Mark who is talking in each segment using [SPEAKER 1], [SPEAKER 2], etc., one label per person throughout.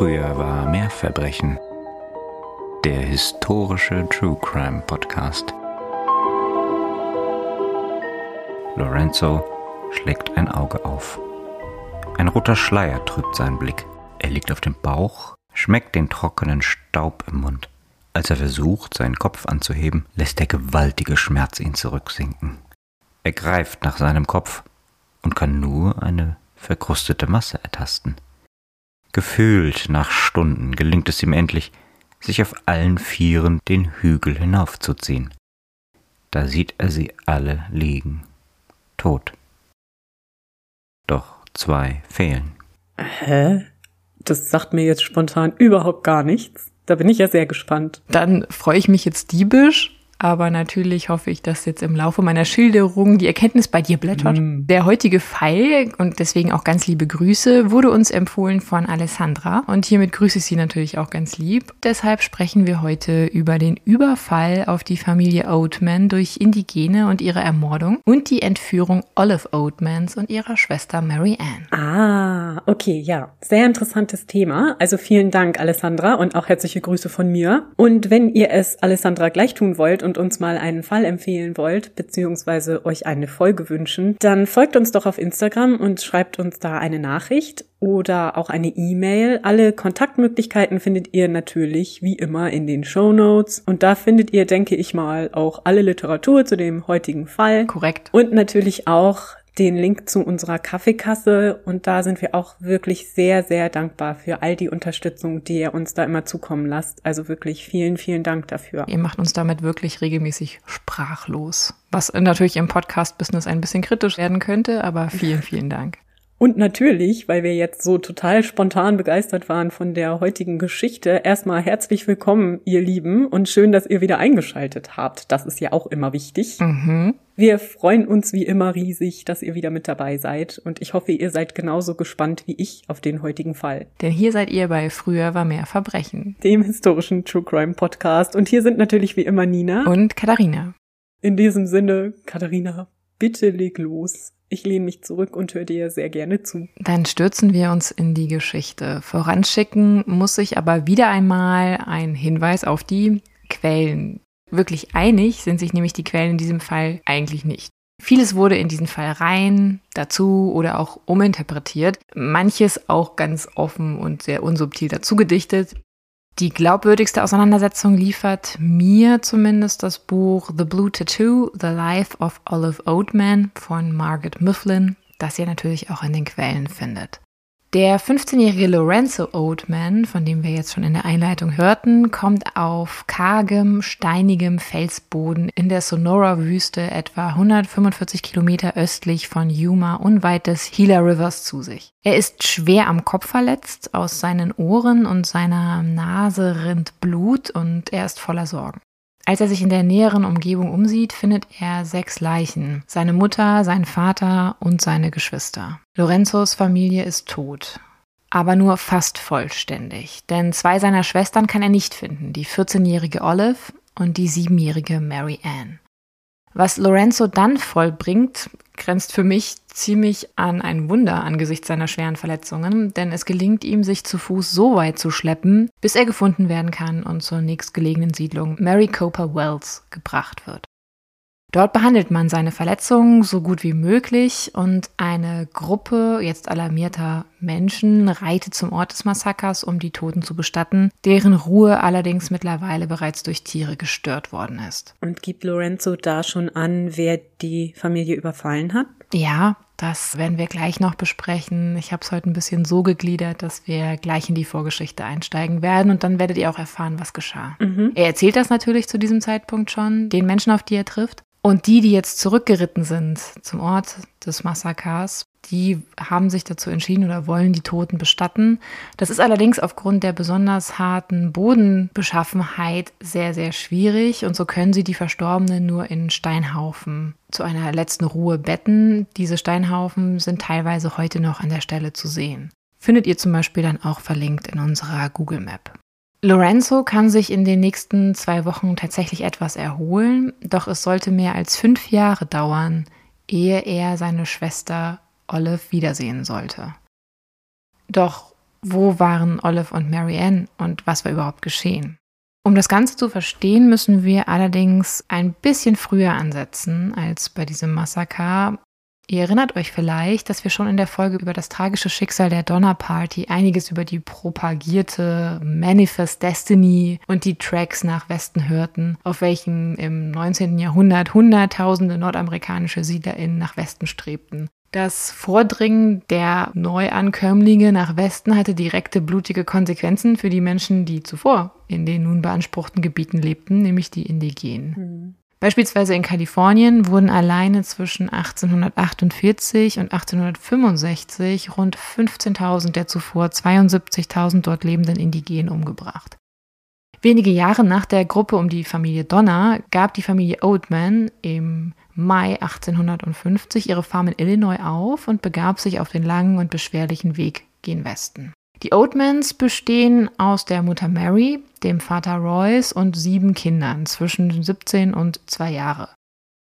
[SPEAKER 1] Früher war mehr Verbrechen. Der historische True Crime Podcast. Lorenzo schlägt ein Auge auf. Ein roter Schleier trübt seinen Blick. Er liegt auf dem Bauch, schmeckt den trockenen Staub im Mund. Als er versucht, seinen Kopf anzuheben, lässt der gewaltige Schmerz ihn zurücksinken. Er greift nach seinem Kopf und kann nur eine verkrustete Masse ertasten. Gefühlt nach Stunden gelingt es ihm endlich, sich auf allen Vieren den Hügel hinaufzuziehen. Da sieht er sie alle liegen, tot. Doch zwei fehlen.
[SPEAKER 2] Hä? Das sagt mir jetzt spontan überhaupt gar nichts. Da bin ich ja sehr gespannt.
[SPEAKER 3] Dann freue ich mich jetzt diebisch aber natürlich hoffe ich, dass jetzt im Laufe meiner Schilderung die Erkenntnis bei dir blättert. Mm. Der heutige Fall und deswegen auch ganz liebe Grüße wurde uns empfohlen von Alessandra und hiermit grüße ich sie natürlich auch ganz lieb. Deshalb sprechen wir heute über den Überfall auf die Familie Oatman durch Indigene und ihre Ermordung und die Entführung Olive Oatmans und ihrer Schwester Mary Ann.
[SPEAKER 2] Ah, okay, ja. Sehr interessantes Thema. Also vielen Dank, Alessandra, und auch herzliche Grüße von mir. Und wenn ihr es Alessandra gleich tun wollt und uns mal einen Fall empfehlen wollt, beziehungsweise euch eine Folge wünschen, dann folgt uns doch auf Instagram und schreibt uns da eine Nachricht oder auch eine E-Mail. Alle Kontaktmöglichkeiten findet ihr natürlich wie immer in den Show Notes. Und da findet ihr, denke ich mal, auch alle Literatur zu dem heutigen Fall.
[SPEAKER 3] Korrekt.
[SPEAKER 2] Und natürlich auch den Link zu unserer Kaffeekasse und da sind wir auch wirklich sehr, sehr dankbar für all die Unterstützung, die ihr uns da immer zukommen lasst. Also wirklich vielen, vielen Dank dafür.
[SPEAKER 3] Ihr macht uns damit wirklich regelmäßig sprachlos, was natürlich im Podcast-Business ein bisschen kritisch werden könnte, aber vielen, vielen Dank.
[SPEAKER 2] Und natürlich, weil wir jetzt so total spontan begeistert waren von der heutigen Geschichte, erstmal herzlich willkommen, ihr Lieben, und schön, dass ihr wieder eingeschaltet habt. Das ist ja auch immer wichtig. Mhm. Wir freuen uns wie immer riesig, dass ihr wieder mit dabei seid und ich hoffe, ihr seid genauso gespannt wie ich auf den heutigen Fall.
[SPEAKER 3] Denn hier seid ihr bei Früher war mehr Verbrechen,
[SPEAKER 2] dem historischen True Crime Podcast und hier sind natürlich wie immer Nina
[SPEAKER 3] und Katharina.
[SPEAKER 2] In diesem Sinne, Katharina, bitte leg los. Ich lehne mich zurück und höre dir sehr gerne zu.
[SPEAKER 3] Dann stürzen wir uns in die Geschichte. Voranschicken muss ich aber wieder einmal ein Hinweis auf die Quellen. Wirklich einig sind sich nämlich die Quellen in diesem Fall eigentlich nicht. Vieles wurde in diesen Fall rein, dazu oder auch uminterpretiert, manches auch ganz offen und sehr unsubtil dazu gedichtet. Die glaubwürdigste Auseinandersetzung liefert mir zumindest das Buch The Blue Tattoo, The Life of Olive Oatman von Margaret Mifflin, das ihr natürlich auch in den Quellen findet. Der 15-jährige Lorenzo Oatman, von dem wir jetzt schon in der Einleitung hörten, kommt auf kargem, steinigem Felsboden in der Sonora-Wüste etwa 145 Kilometer östlich von Yuma unweit des Gila Rivers zu sich. Er ist schwer am Kopf verletzt, aus seinen Ohren und seiner Nase rinnt Blut und er ist voller Sorgen. Als er sich in der näheren Umgebung umsieht, findet er sechs Leichen. Seine Mutter, sein Vater und seine Geschwister. Lorenzos Familie ist tot. Aber nur fast vollständig, denn zwei seiner Schwestern kann er nicht finden, die 14-jährige Olive und die 7-jährige Mary Ann. Was Lorenzo dann vollbringt, grenzt für mich ziemlich an ein Wunder angesichts seiner schweren Verletzungen, denn es gelingt ihm, sich zu Fuß so weit zu schleppen, bis er gefunden werden kann und zur nächstgelegenen Siedlung Maricopa Wells gebracht wird. Dort behandelt man seine Verletzungen so gut wie möglich und eine Gruppe jetzt alarmierter Menschen reitet zum Ort des Massakers, um die Toten zu bestatten, deren Ruhe allerdings mittlerweile bereits durch Tiere gestört worden ist.
[SPEAKER 2] Und gibt Lorenzo da schon an, wer die Familie überfallen hat?
[SPEAKER 3] Ja, das werden wir gleich noch besprechen. Ich habe es heute ein bisschen so gegliedert, dass wir gleich in die Vorgeschichte einsteigen werden und dann werdet ihr auch erfahren, was geschah. Mhm. Er erzählt das natürlich zu diesem Zeitpunkt schon, den Menschen, auf die er trifft. Und die, die jetzt zurückgeritten sind zum Ort des Massakers, die haben sich dazu entschieden oder wollen die Toten bestatten. Das ist allerdings aufgrund der besonders harten Bodenbeschaffenheit sehr, sehr schwierig und so können sie die Verstorbenen nur in Steinhaufen zu einer letzten Ruhe betten. Diese Steinhaufen sind teilweise heute noch an der Stelle zu sehen. Findet ihr zum Beispiel dann auch verlinkt in unserer Google Map. Lorenzo kann sich in den nächsten zwei Wochen tatsächlich etwas erholen, doch es sollte mehr als fünf Jahre dauern, ehe er seine Schwester Olive wiedersehen sollte. Doch Wo waren Olive und Marianne und was war überhaupt geschehen? Um das Ganze zu verstehen, müssen wir allerdings ein bisschen früher ansetzen als bei diesem Massaker. Ihr erinnert euch vielleicht, dass wir schon in der Folge über das tragische Schicksal der Donner Party einiges über die propagierte Manifest Destiny und die Tracks nach Westen hörten, auf welchen im 19. Jahrhundert Hunderttausende nordamerikanische SiedlerInnen nach Westen strebten. Das Vordringen der Neuankömmlinge nach Westen hatte direkte blutige Konsequenzen für die Menschen, die zuvor in den nun beanspruchten Gebieten lebten, nämlich die Indigenen. Mhm. Beispielsweise in Kalifornien wurden alleine zwischen 1848 und 1865 rund 15.000 der zuvor 72.000 dort lebenden Indigenen umgebracht. Wenige Jahre nach der Gruppe um die Familie Donner gab die Familie Oatman im Mai 1850 ihre Farm in Illinois auf und begab sich auf den langen und beschwerlichen Weg gen Westen. Die Oatmans bestehen aus der Mutter Mary, dem Vater Royce und sieben Kindern zwischen 17 und zwei Jahre.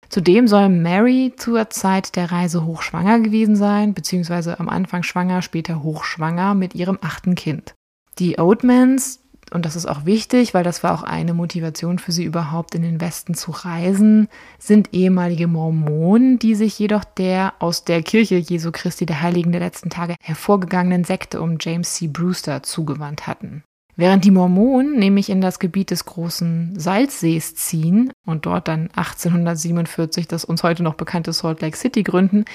[SPEAKER 3] Zudem soll Mary zur Zeit der Reise hochschwanger gewesen sein, beziehungsweise am Anfang schwanger, später hochschwanger mit ihrem achten Kind. Die Oatmans und das ist auch wichtig, weil das war auch eine Motivation für sie überhaupt in den Westen zu reisen, sind ehemalige Mormonen, die sich jedoch der aus der Kirche Jesu Christi der Heiligen der letzten Tage hervorgegangenen Sekte um James C. Brewster zugewandt hatten. Während die Mormonen nämlich in das Gebiet des großen Salzsees ziehen und dort dann 1847 das uns heute noch bekannte Salt Lake City gründen,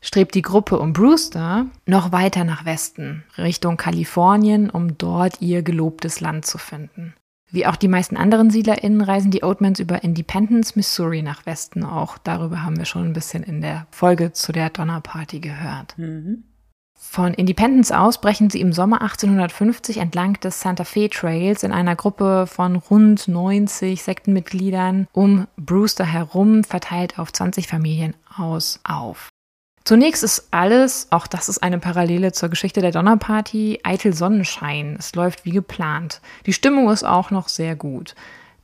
[SPEAKER 3] strebt die Gruppe um Brewster noch weiter nach Westen, Richtung Kalifornien, um dort ihr gelobtes Land zu finden. Wie auch die meisten anderen SiedlerInnen reisen die Oatmans über Independence, Missouri nach Westen. Auch darüber haben wir schon ein bisschen in der Folge zu der Donnerparty gehört. Mhm. Von Independence aus brechen sie im Sommer 1850 entlang des Santa Fe Trails in einer Gruppe von rund 90 Sektenmitgliedern um Brewster herum, verteilt auf 20 Familien aus, auf. Zunächst ist alles, auch das ist eine Parallele zur Geschichte der Donnerparty, eitel Sonnenschein. Es läuft wie geplant. Die Stimmung ist auch noch sehr gut.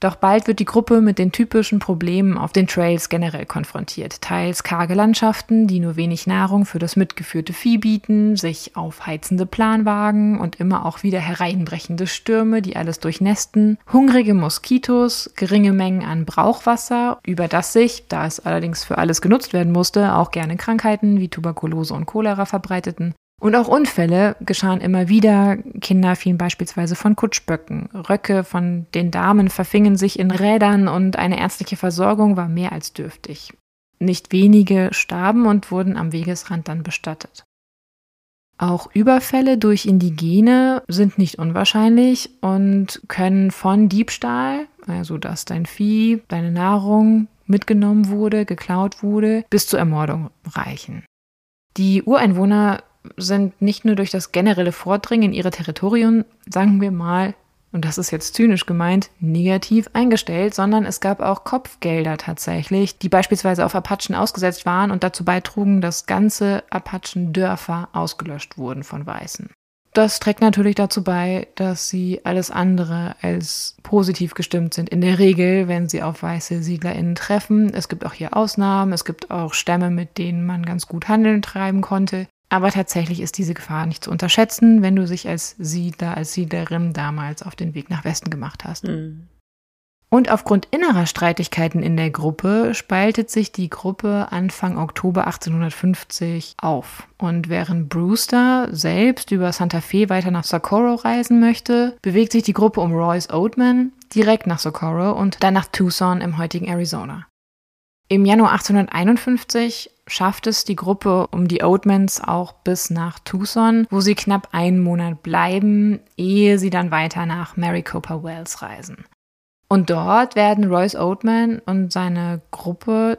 [SPEAKER 3] Doch bald wird die Gruppe mit den typischen Problemen auf den Trails generell konfrontiert. Teils karge Landschaften, die nur wenig Nahrung für das mitgeführte Vieh bieten, sich aufheizende Planwagen und immer auch wieder hereinbrechende Stürme, die alles durchnästen, hungrige Moskitos, geringe Mengen an Brauchwasser, über das sich, da es allerdings für alles genutzt werden musste, auch gerne Krankheiten wie Tuberkulose und Cholera verbreiteten, und auch Unfälle geschahen immer wieder. Kinder fielen beispielsweise von Kutschböcken. Röcke von den Damen verfingen sich in Rädern und eine ärztliche Versorgung war mehr als dürftig. Nicht wenige starben und wurden am Wegesrand dann bestattet. Auch Überfälle durch Indigene sind nicht unwahrscheinlich und können von Diebstahl, also dass dein Vieh, deine Nahrung mitgenommen wurde, geklaut wurde, bis zur Ermordung reichen. Die Ureinwohner sind nicht nur durch das generelle Vordringen in ihre Territorien, sagen wir mal, und das ist jetzt zynisch gemeint, negativ eingestellt, sondern es gab auch Kopfgelder tatsächlich, die beispielsweise auf Apachen ausgesetzt waren und dazu beitrugen, dass ganze Apachen-Dörfer ausgelöscht wurden von Weißen. Das trägt natürlich dazu bei, dass sie alles andere als positiv gestimmt sind. In der Regel, wenn sie auf weiße SiedlerInnen treffen. Es gibt auch hier Ausnahmen. Es gibt auch Stämme, mit denen man ganz gut Handeln treiben konnte. Aber tatsächlich ist diese Gefahr nicht zu unterschätzen, wenn du sich als Siedler, als Siedlerin damals auf den Weg nach Westen gemacht hast. Mhm. Und aufgrund innerer Streitigkeiten in der Gruppe spaltet sich die Gruppe Anfang Oktober 1850 auf. Und während Brewster selbst über Santa Fe weiter nach Socorro reisen möchte, bewegt sich die Gruppe um Royce Oatman direkt nach Socorro und dann nach Tucson im heutigen Arizona. Im Januar 1851 schafft es die Gruppe um die Oatmans auch bis nach Tucson, wo sie knapp einen Monat bleiben, ehe sie dann weiter nach Maricopa Wells reisen. Und dort werden Royce Oatman und seine Gruppe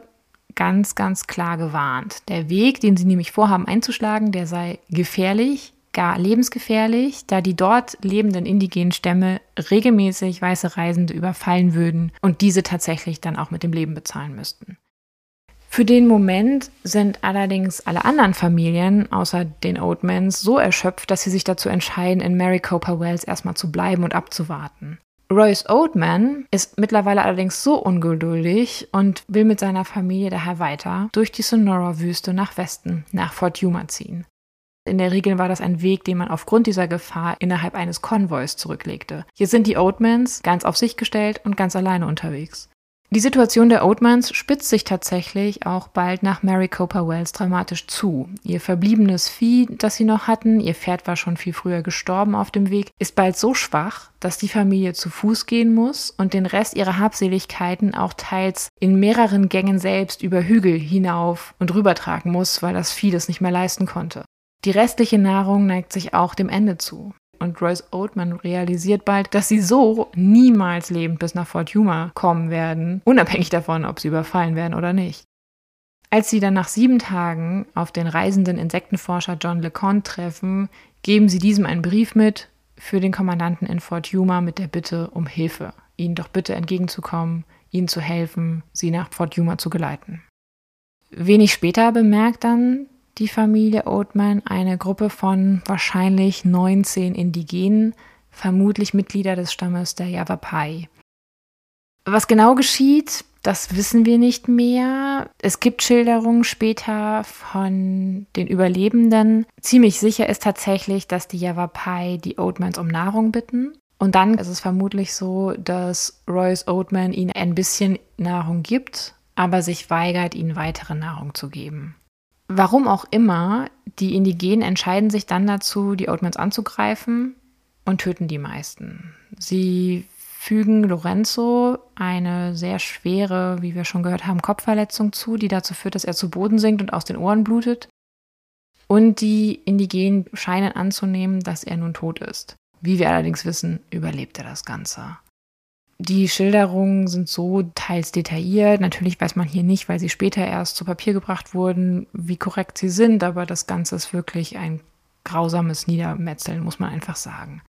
[SPEAKER 3] ganz, ganz klar gewarnt. Der Weg, den sie nämlich vorhaben einzuschlagen, der sei gefährlich, gar lebensgefährlich, da die dort lebenden indigenen Stämme regelmäßig weiße Reisende überfallen würden und diese tatsächlich dann auch mit dem Leben bezahlen müssten. Für den Moment sind allerdings alle anderen Familien außer den Oatmans so erschöpft, dass sie sich dazu entscheiden, in Maricopa Wells erstmal zu bleiben und abzuwarten. Royce Oatman ist mittlerweile allerdings so ungeduldig und will mit seiner Familie daher weiter durch die Sonora-Wüste nach Westen, nach Fort Yuma ziehen. In der Regel war das ein Weg, den man aufgrund dieser Gefahr innerhalb eines Konvois zurücklegte. Hier sind die Oatmans ganz auf sich gestellt und ganz alleine unterwegs. Die Situation der Oatmans spitzt sich tatsächlich auch bald nach Mary Cooper Wells dramatisch zu. Ihr verbliebenes Vieh, das sie noch hatten, ihr Pferd war schon viel früher gestorben auf dem Weg, ist bald so schwach, dass die Familie zu Fuß gehen muss und den Rest ihrer Habseligkeiten auch teils in mehreren Gängen selbst über Hügel hinauf und rüber tragen muss, weil das Vieh das nicht mehr leisten konnte. Die restliche Nahrung neigt sich auch dem Ende zu. Und Royce Oatman realisiert bald, dass sie so niemals lebend bis nach Fort Yuma kommen werden, unabhängig davon, ob sie überfallen werden oder nicht. Als sie dann nach sieben Tagen auf den reisenden Insektenforscher John LeConte treffen, geben sie diesem einen Brief mit für den Kommandanten in Fort Yuma mit der Bitte um Hilfe, ihnen doch bitte entgegenzukommen, ihnen zu helfen, sie nach Fort Yuma zu geleiten. Wenig später bemerkt dann die Familie Oatman eine Gruppe von wahrscheinlich 19 Indigenen, vermutlich Mitglieder des Stammes der Yavapai. Was genau geschieht, das wissen wir nicht mehr. Es gibt Schilderungen später von den Überlebenden. Ziemlich sicher ist tatsächlich, dass die Yavapai die Oatmans um Nahrung bitten. Und dann ist es vermutlich so, dass Royce Oatman ihnen ein bisschen Nahrung gibt, aber sich weigert, ihnen weitere Nahrung zu geben. Warum auch immer, die Indigenen entscheiden sich dann dazu, die Oatmans anzugreifen und töten die meisten. Sie fügen Lorenzo eine sehr schwere, wie wir schon gehört haben, Kopfverletzung zu, die dazu führt, dass er zu Boden sinkt und aus den Ohren blutet. Und die Indigenen scheinen anzunehmen, dass er nun tot ist. Wie wir allerdings wissen, überlebt er das Ganze. Die Schilderungen sind so teils detailliert. Natürlich weiß man hier nicht, weil sie später erst zu Papier gebracht wurden, wie korrekt sie sind, aber das Ganze ist wirklich ein grausames Niedermetzeln, muss man einfach sagen.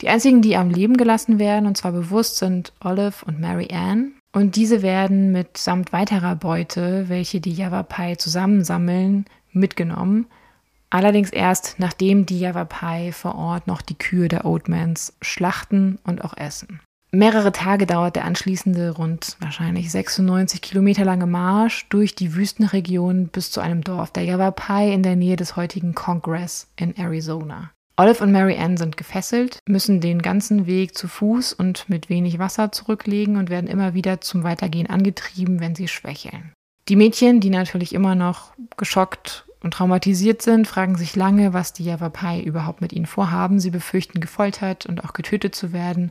[SPEAKER 3] Die einzigen, die am Leben gelassen werden, und zwar bewusst, sind Olive und Mary Ann. Und diese werden mitsamt weiterer Beute, welche die Yavapai zusammensammeln, mitgenommen. Allerdings erst, nachdem die Yavapai vor Ort noch die Kühe der Oatmans schlachten und auch essen. Mehrere Tage dauert der anschließende rund wahrscheinlich 96 Kilometer lange Marsch durch die Wüstenregion bis zu einem Dorf der Yavapai in der Nähe des heutigen Congress in Arizona. Olive und Mary Ann sind gefesselt, müssen den ganzen Weg zu Fuß und mit wenig Wasser zurücklegen und werden immer wieder zum Weitergehen angetrieben, wenn sie schwächeln. Die Mädchen, die natürlich immer noch geschockt und traumatisiert sind, fragen sich lange, was die Yavapai überhaupt mit ihnen vorhaben. Sie befürchten gefoltert und auch getötet zu werden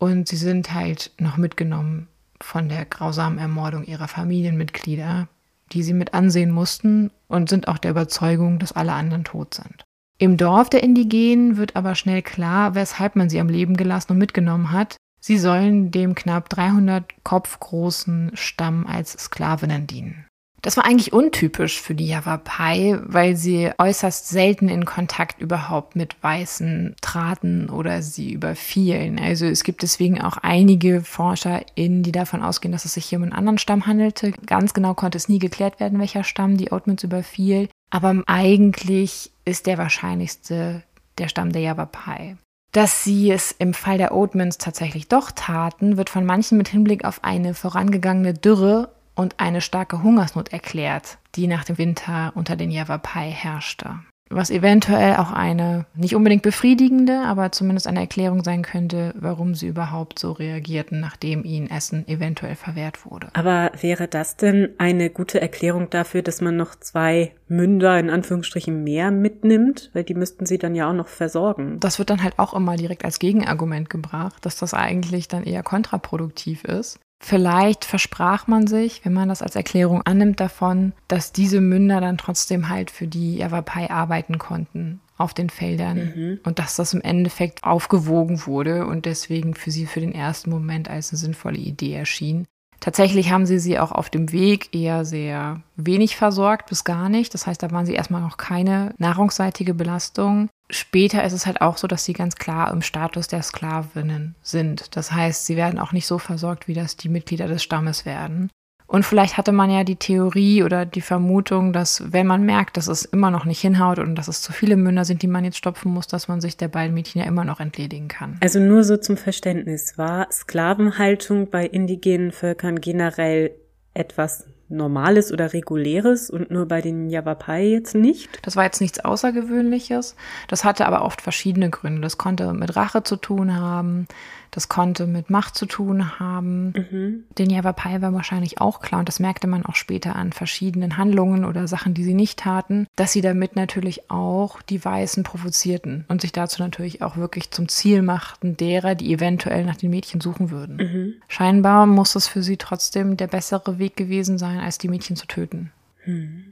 [SPEAKER 3] und sie sind halt noch mitgenommen von der grausamen Ermordung ihrer Familienmitglieder, die sie mit ansehen mussten und sind auch der Überzeugung, dass alle anderen tot sind. Im Dorf der Indigenen wird aber schnell klar, weshalb man sie am Leben gelassen und mitgenommen hat. Sie sollen dem knapp 300 Kopf großen Stamm als Sklavinnen dienen. Das war eigentlich untypisch für die Yavapai, weil sie äußerst selten in Kontakt überhaupt mit Weißen traten oder sie überfielen. Also es gibt deswegen auch einige ForscherInnen, die davon ausgehen, dass es sich hier um einen anderen Stamm handelte. Ganz genau konnte es nie geklärt werden, welcher Stamm die Oatmans überfiel. Aber eigentlich ist der wahrscheinlichste der Stamm der Yavapai. Dass sie es im Fall der Oatmans tatsächlich doch taten, wird von manchen mit Hinblick auf eine vorangegangene Dürre und eine starke Hungersnot erklärt, die nach dem Winter unter den Yavapai herrschte. Was eventuell auch eine nicht unbedingt befriedigende, aber zumindest eine Erklärung sein könnte, warum sie überhaupt so reagierten, nachdem ihnen Essen eventuell verwehrt wurde.
[SPEAKER 2] Aber wäre das denn eine gute Erklärung dafür, dass man noch zwei Münder in Anführungsstrichen mehr mitnimmt? Weil die müssten sie dann ja auch noch versorgen.
[SPEAKER 3] Das wird dann halt auch immer direkt als Gegenargument gebracht, dass das eigentlich dann eher kontraproduktiv ist. Vielleicht versprach man sich, wenn man das als Erklärung annimmt, davon, dass diese Münder dann trotzdem halt für die Yavapai arbeiten konnten auf den Feldern mhm. und dass das im Endeffekt aufgewogen wurde und deswegen für sie für den ersten Moment als eine sinnvolle Idee erschien. Tatsächlich haben sie sie auch auf dem Weg eher sehr wenig versorgt bis gar nicht. Das heißt, da waren sie erstmal noch keine nahrungsseitige Belastung. Später ist es halt auch so, dass sie ganz klar im Status der Sklavinnen sind. Das heißt, sie werden auch nicht so versorgt, wie das die Mitglieder des Stammes werden. Und vielleicht hatte man ja die Theorie oder die Vermutung, dass wenn man merkt, dass es immer noch nicht hinhaut und dass es zu viele Münder sind, die man jetzt stopfen muss, dass man sich der beiden Mädchen ja immer noch entledigen kann.
[SPEAKER 2] Also nur so zum Verständnis, war Sklavenhaltung bei indigenen Völkern generell etwas normales oder reguläres und nur bei den Yavapai jetzt nicht?
[SPEAKER 3] Das war jetzt nichts Außergewöhnliches. Das hatte aber oft verschiedene Gründe. Das konnte mit Rache zu tun haben. Das konnte mit Macht zu tun haben. Mhm. Den Yavapai war wahrscheinlich auch klar und das merkte man auch später an verschiedenen Handlungen oder Sachen, die sie nicht taten, dass sie damit natürlich auch die Weißen provozierten und sich dazu natürlich auch wirklich zum Ziel machten derer, die eventuell nach den Mädchen suchen würden. Mhm. Scheinbar muss es für sie trotzdem der bessere Weg gewesen sein, als die Mädchen zu töten. Mhm.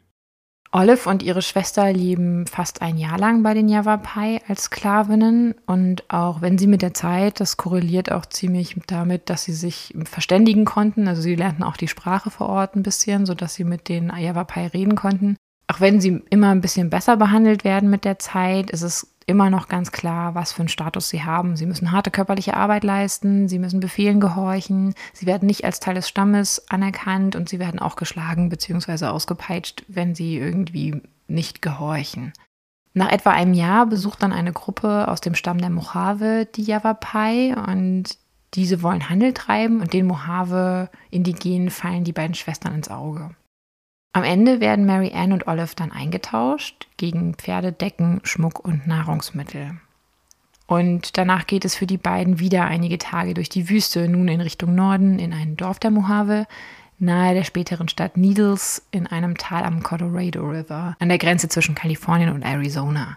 [SPEAKER 3] Olive und ihre Schwester leben fast ein Jahr lang bei den Yavapai als Sklavinnen und auch wenn sie mit der Zeit, das korreliert auch ziemlich damit, dass sie sich verständigen konnten, also sie lernten auch die Sprache vor Ort ein bisschen, sodass sie mit den Yavapai reden konnten. Auch wenn sie immer ein bisschen besser behandelt werden mit der Zeit, ist es immer noch ganz klar, was für einen Status sie haben. Sie müssen harte körperliche Arbeit leisten, sie müssen Befehlen gehorchen, sie werden nicht als Teil des Stammes anerkannt und sie werden auch geschlagen bzw. ausgepeitscht, wenn sie irgendwie nicht gehorchen. Nach etwa einem Jahr besucht dann eine Gruppe aus dem Stamm der Mojave die Yavapai und diese wollen Handel treiben und den Mojave-Indigenen fallen die beiden Schwestern ins Auge. Am Ende werden Mary Ann und Olive dann eingetauscht gegen Pferde, Decken, Schmuck und Nahrungsmittel. Und danach geht es für die beiden wieder einige Tage durch die Wüste, nun in Richtung Norden in ein Dorf der Mojave, nahe der späteren Stadt Needles in einem Tal am Colorado River, an der Grenze zwischen Kalifornien und Arizona.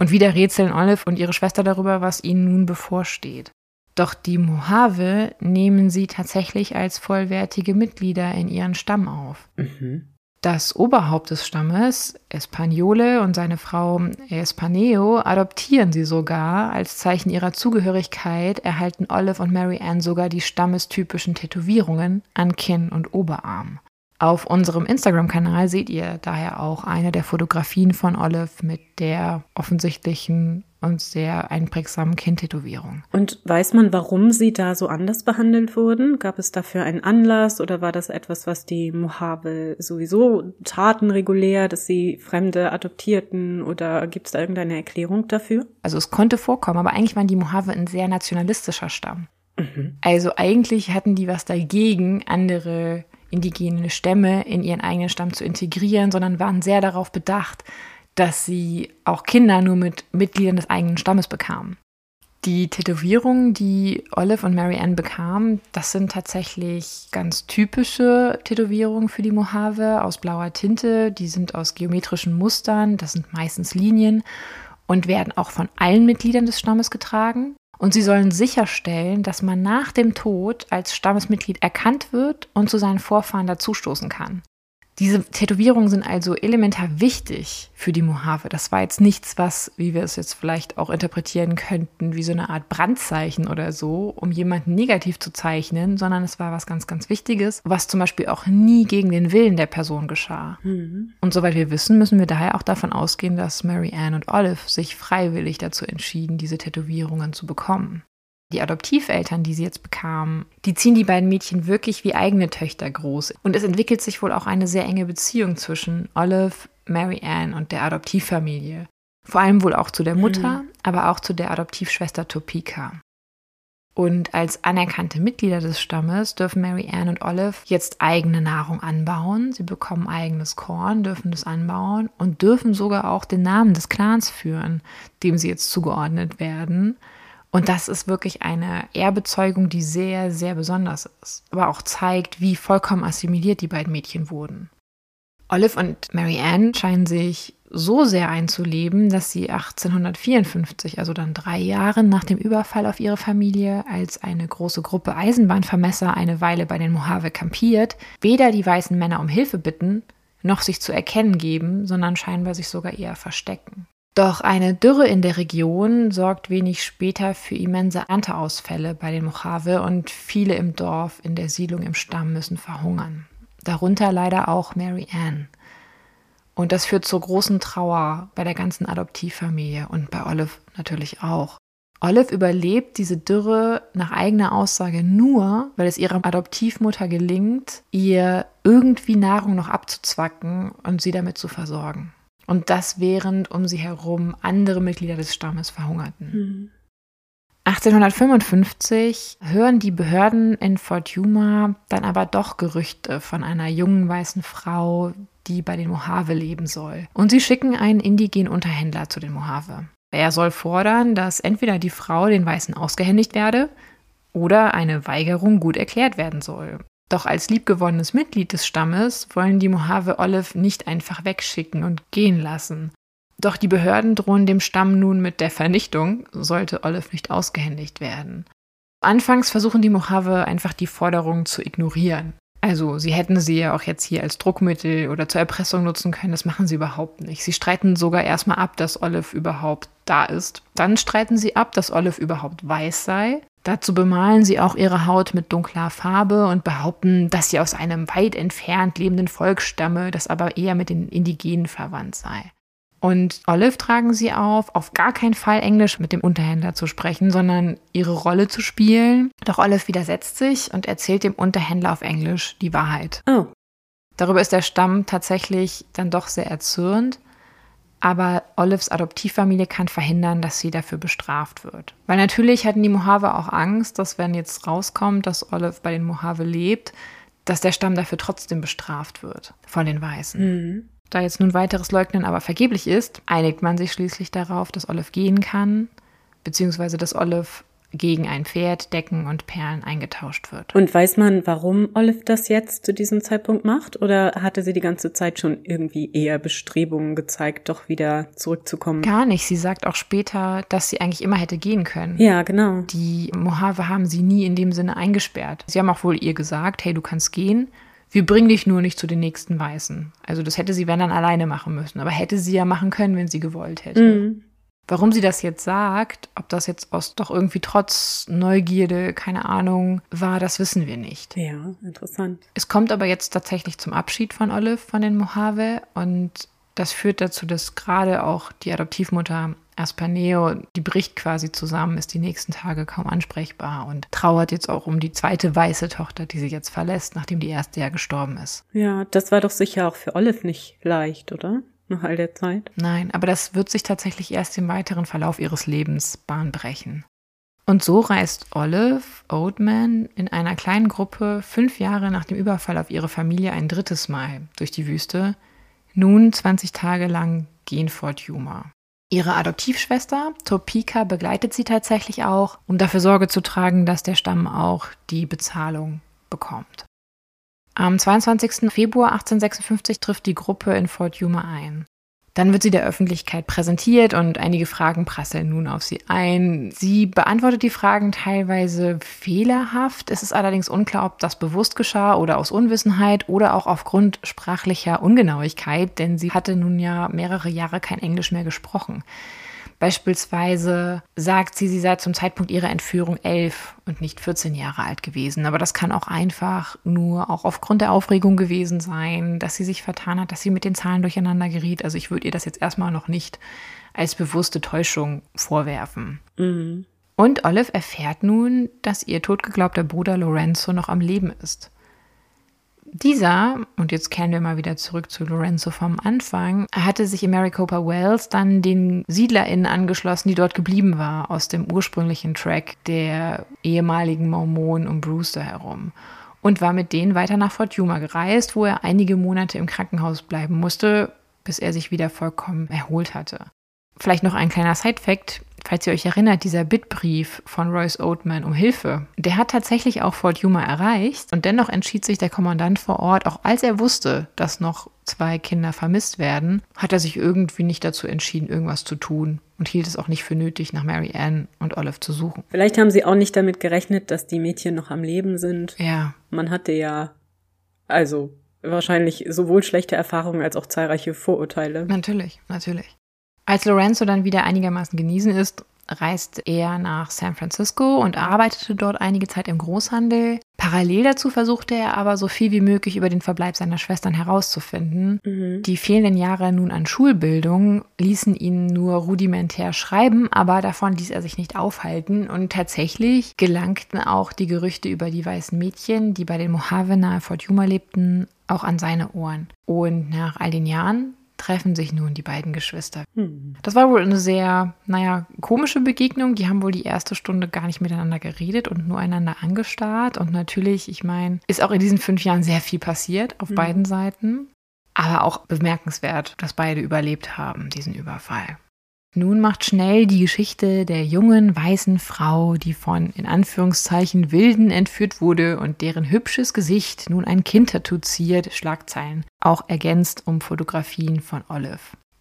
[SPEAKER 3] Und wieder rätseln Olive und ihre Schwester darüber, was ihnen nun bevorsteht. Doch die Mojave nehmen sie tatsächlich als vollwertige Mitglieder in ihren Stamm auf. Mhm. Das Oberhaupt des Stammes, Espagnole und seine Frau Espaneo, adoptieren sie sogar. Als Zeichen ihrer Zugehörigkeit erhalten Olive und Mary Ann sogar die stammestypischen Tätowierungen an Kinn und Oberarm. Auf unserem Instagram-Kanal seht ihr daher auch eine der Fotografien von Olive mit der offensichtlichen und sehr einprägsamen Kindtätowierung.
[SPEAKER 2] Und weiß man, warum sie da so anders behandelt wurden? Gab es dafür einen Anlass oder war das etwas, was die Mojave sowieso taten regulär, dass sie Fremde adoptierten oder gibt es da irgendeine Erklärung dafür?
[SPEAKER 3] Also es konnte vorkommen, aber eigentlich waren die Mojave ein sehr nationalistischer Stamm. Mhm. Also eigentlich hatten die was dagegen, andere indigene Stämme in ihren eigenen Stamm zu integrieren, sondern waren sehr darauf bedacht, dass sie auch Kinder nur mit Mitgliedern des eigenen Stammes bekamen. Die Tätowierungen, die Olive und Mary Ann bekamen, das sind tatsächlich ganz typische Tätowierungen für die Mojave aus blauer Tinte. Die sind aus geometrischen Mustern, das sind meistens Linien und werden auch von allen Mitgliedern des Stammes getragen. Und sie sollen sicherstellen, dass man nach dem Tod als Stammesmitglied erkannt wird und zu seinen Vorfahren dazustoßen kann. Diese Tätowierungen sind also elementar wichtig für die Mojave. Das war jetzt nichts, was, wie wir es jetzt vielleicht auch interpretieren könnten, wie so eine Art Brandzeichen oder so, um jemanden negativ zu zeichnen, sondern es war was ganz, ganz Wichtiges, was zum Beispiel auch nie gegen den Willen der Person geschah. Mhm. Und soweit wir wissen, müssen wir daher auch davon ausgehen, dass Mary Ann und Olive sich freiwillig dazu entschieden, diese Tätowierungen zu bekommen die Adoptiveltern, die sie jetzt bekamen, die ziehen die beiden Mädchen wirklich wie eigene Töchter groß. Und es entwickelt sich wohl auch eine sehr enge Beziehung zwischen Olive, Mary Ann und der Adoptivfamilie. Vor allem wohl auch zu der Mutter, mhm. aber auch zu der Adoptivschwester Topeka. Und als anerkannte Mitglieder des Stammes dürfen Mary Ann und Olive jetzt eigene Nahrung anbauen. Sie bekommen eigenes Korn, dürfen das anbauen und dürfen sogar auch den Namen des Clans führen, dem sie jetzt zugeordnet werden. Und das ist wirklich eine Ehrbezeugung, die sehr, sehr besonders ist, aber auch zeigt, wie vollkommen assimiliert die beiden Mädchen wurden. Olive und Mary Ann scheinen sich so sehr einzuleben, dass sie 1854, also dann drei Jahre nach dem Überfall auf ihre Familie, als eine große Gruppe Eisenbahnvermesser eine Weile bei den Mojave kampiert, weder die weißen Männer um Hilfe bitten, noch sich zu erkennen geben, sondern scheinbar sich sogar eher verstecken. Doch eine Dürre in der Region sorgt wenig später für immense Ernteausfälle bei den Mojave und viele im Dorf, in der Siedlung im Stamm müssen verhungern. Darunter leider auch Mary Ann. Und das führt zur großen Trauer bei der ganzen Adoptivfamilie und bei Olive natürlich auch. Olive überlebt diese Dürre nach eigener Aussage nur, weil es ihrer Adoptivmutter gelingt, ihr irgendwie Nahrung noch abzuzwacken und sie damit zu versorgen. Und das während um sie herum andere Mitglieder des Stammes verhungerten. Mhm. 1855 hören die Behörden in Fort Yuma dann aber doch Gerüchte von einer jungen weißen Frau, die bei den Mojave leben soll. Und sie schicken einen indigenen Unterhändler zu den Mojave. Er soll fordern, dass entweder die Frau den Weißen ausgehändigt werde oder eine Weigerung gut erklärt werden soll. Doch als liebgewonnenes Mitglied des Stammes wollen die Mojave Olive nicht einfach wegschicken und gehen lassen. Doch die Behörden drohen dem Stamm nun mit der Vernichtung, sollte Olive nicht ausgehändigt werden. Anfangs versuchen die Mojave einfach die Forderung zu ignorieren. Also, sie hätten sie ja auch jetzt hier als Druckmittel oder zur Erpressung nutzen können. Das machen sie überhaupt nicht. Sie streiten sogar erstmal ab, dass Olive überhaupt da ist. Dann streiten sie ab, dass Olive überhaupt weiß sei. Dazu bemalen sie auch ihre Haut mit dunkler Farbe und behaupten, dass sie aus einem weit entfernt lebenden Volk stamme, das aber eher mit den Indigenen verwandt sei. Und Olive tragen sie auf, auf gar keinen Fall Englisch mit dem Unterhändler zu sprechen, sondern ihre Rolle zu spielen. Doch Olive widersetzt sich und erzählt dem Unterhändler auf Englisch die Wahrheit.
[SPEAKER 2] Oh.
[SPEAKER 3] Darüber ist der Stamm tatsächlich dann doch sehr erzürnt. Aber Olives Adoptivfamilie kann verhindern, dass sie dafür bestraft wird. Weil natürlich hatten die Mojave auch Angst, dass wenn jetzt rauskommt, dass Olive bei den Mojave lebt, dass der Stamm dafür trotzdem bestraft wird von den Weißen.
[SPEAKER 2] Mhm.
[SPEAKER 3] Da jetzt nun weiteres Leugnen aber vergeblich ist, einigt man sich schließlich darauf, dass Olive gehen kann, beziehungsweise dass Olive gegen ein Pferd, Decken und Perlen eingetauscht wird.
[SPEAKER 2] Und weiß man, warum Olive das jetzt zu diesem Zeitpunkt macht? Oder hatte sie die ganze Zeit schon irgendwie eher Bestrebungen gezeigt, doch wieder zurückzukommen?
[SPEAKER 3] Gar nicht. Sie sagt auch später, dass sie eigentlich immer hätte gehen können.
[SPEAKER 2] Ja, genau.
[SPEAKER 3] Die Mojave haben sie nie in dem Sinne eingesperrt. Sie haben auch wohl ihr gesagt, hey, du kannst gehen wir bringen dich nur nicht zu den nächsten Weißen. Also das hätte sie, wenn dann, alleine machen müssen. Aber hätte sie ja machen können, wenn sie gewollt hätte.
[SPEAKER 2] Mhm.
[SPEAKER 3] Warum sie das jetzt sagt, ob das jetzt aus doch irgendwie trotz Neugierde, keine Ahnung, war, das wissen wir nicht.
[SPEAKER 2] Ja, interessant.
[SPEAKER 3] Es kommt aber jetzt tatsächlich zum Abschied von Olive von den Mojave und das führt dazu, dass gerade auch die Adoptivmutter Aspaneo, die bricht quasi zusammen, ist die nächsten Tage kaum ansprechbar und trauert jetzt auch um die zweite weiße Tochter, die sie jetzt verlässt, nachdem die erste ja gestorben ist.
[SPEAKER 2] Ja, das war doch sicher auch für Olive nicht leicht, oder? Nach all der Zeit.
[SPEAKER 3] Nein, aber das wird sich tatsächlich erst im weiteren Verlauf ihres Lebens bahnbrechen. Und so reist Olive Oldman in einer kleinen Gruppe fünf Jahre nach dem Überfall auf ihre Familie ein drittes Mal durch die Wüste, nun 20 Tage lang gehen Fort Yuma. Ihre Adoptivschwester Topeka begleitet sie tatsächlich auch, um dafür Sorge zu tragen, dass der Stamm auch die Bezahlung bekommt. Am 22. Februar 1856 trifft die Gruppe in Fort Yuma ein. Dann wird sie der Öffentlichkeit präsentiert und einige Fragen prasseln nun auf sie ein. Sie beantwortet die Fragen teilweise fehlerhaft. Es ist allerdings unklar, ob das bewusst geschah oder aus Unwissenheit oder auch aufgrund sprachlicher Ungenauigkeit, denn sie hatte nun ja mehrere Jahre kein Englisch mehr gesprochen. Beispielsweise sagt sie, sie sei zum Zeitpunkt ihrer Entführung elf und nicht 14 Jahre alt gewesen. Aber das kann auch einfach nur auch aufgrund der Aufregung gewesen sein, dass sie sich vertan hat, dass sie mit den Zahlen durcheinander geriet. Also ich würde ihr das jetzt erstmal noch nicht als bewusste Täuschung vorwerfen.
[SPEAKER 2] Mhm.
[SPEAKER 3] Und Olive erfährt nun, dass ihr totgeglaubter Bruder Lorenzo noch am Leben ist. Dieser, und jetzt kehren wir mal wieder zurück zu Lorenzo vom Anfang, hatte sich in Maricopa Wells dann den SiedlerInnen angeschlossen, die dort geblieben war, aus dem ursprünglichen Track der ehemaligen Mormonen um Brewster herum. Und war mit denen weiter nach Fort Yuma gereist, wo er einige Monate im Krankenhaus bleiben musste, bis er sich wieder vollkommen erholt hatte. Vielleicht noch ein kleiner Side-Fact. Falls ihr euch erinnert, dieser Bittbrief von Royce Oatman um Hilfe, der hat tatsächlich auch Fort Yuma erreicht und dennoch entschied sich der Kommandant vor Ort, auch als er wusste, dass noch zwei Kinder vermisst werden, hat er sich irgendwie nicht dazu entschieden, irgendwas zu tun und hielt es auch nicht für nötig, nach Mary Ann und Olive zu suchen.
[SPEAKER 2] Vielleicht haben sie auch nicht damit gerechnet, dass die Mädchen noch am Leben sind.
[SPEAKER 3] Ja.
[SPEAKER 2] Man hatte ja, also wahrscheinlich sowohl schlechte Erfahrungen als auch zahlreiche Vorurteile.
[SPEAKER 3] Natürlich, natürlich. Als Lorenzo dann wieder einigermaßen genesen ist, reist er nach San Francisco und arbeitete dort einige Zeit im Großhandel. Parallel dazu versuchte er aber so viel wie möglich über den Verbleib seiner Schwestern herauszufinden.
[SPEAKER 2] Mhm.
[SPEAKER 3] Die fehlenden Jahre nun an Schulbildung ließen ihn nur rudimentär schreiben, aber davon ließ er sich nicht aufhalten und tatsächlich gelangten auch die Gerüchte über die weißen Mädchen, die bei den Mojave nahe Fort Yuma lebten, auch an seine Ohren. Und nach all den Jahren treffen sich nun die beiden Geschwister. Hm. Das war wohl eine sehr, naja, komische Begegnung. Die haben wohl die erste Stunde gar nicht miteinander geredet und nur einander angestarrt. Und natürlich, ich meine, ist auch in diesen fünf Jahren sehr viel passiert auf hm. beiden Seiten. Aber auch bemerkenswert, dass beide überlebt haben, diesen Überfall. Nun macht schnell die Geschichte der jungen weißen Frau, die von in Anführungszeichen Wilden entführt wurde und deren hübsches Gesicht nun ein Kind-Tattoo ziert, Schlagzeilen, auch ergänzt um Fotografien von Olive.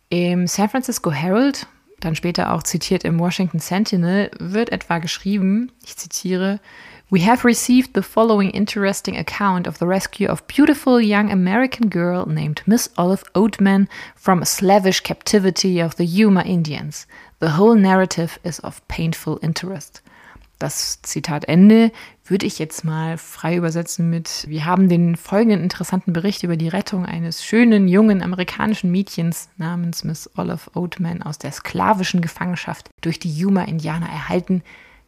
[SPEAKER 3] Im San Francisco Herald, dann später auch zitiert im Washington Sentinel, wird etwa geschrieben, ich zitiere, We have received the following interesting account of the rescue of beautiful young American girl named Miss Olive Oatman from a slavish captivity of the Yuma Indians. The whole narrative is of painful interest. Das Zitat Ende würde ich jetzt mal frei übersetzen mit Wir haben den folgenden interessanten Bericht über die Rettung eines schönen jungen amerikanischen Mädchens namens Miss Olive Oatman aus der sklavischen Gefangenschaft durch die Yuma-Indianer erhalten,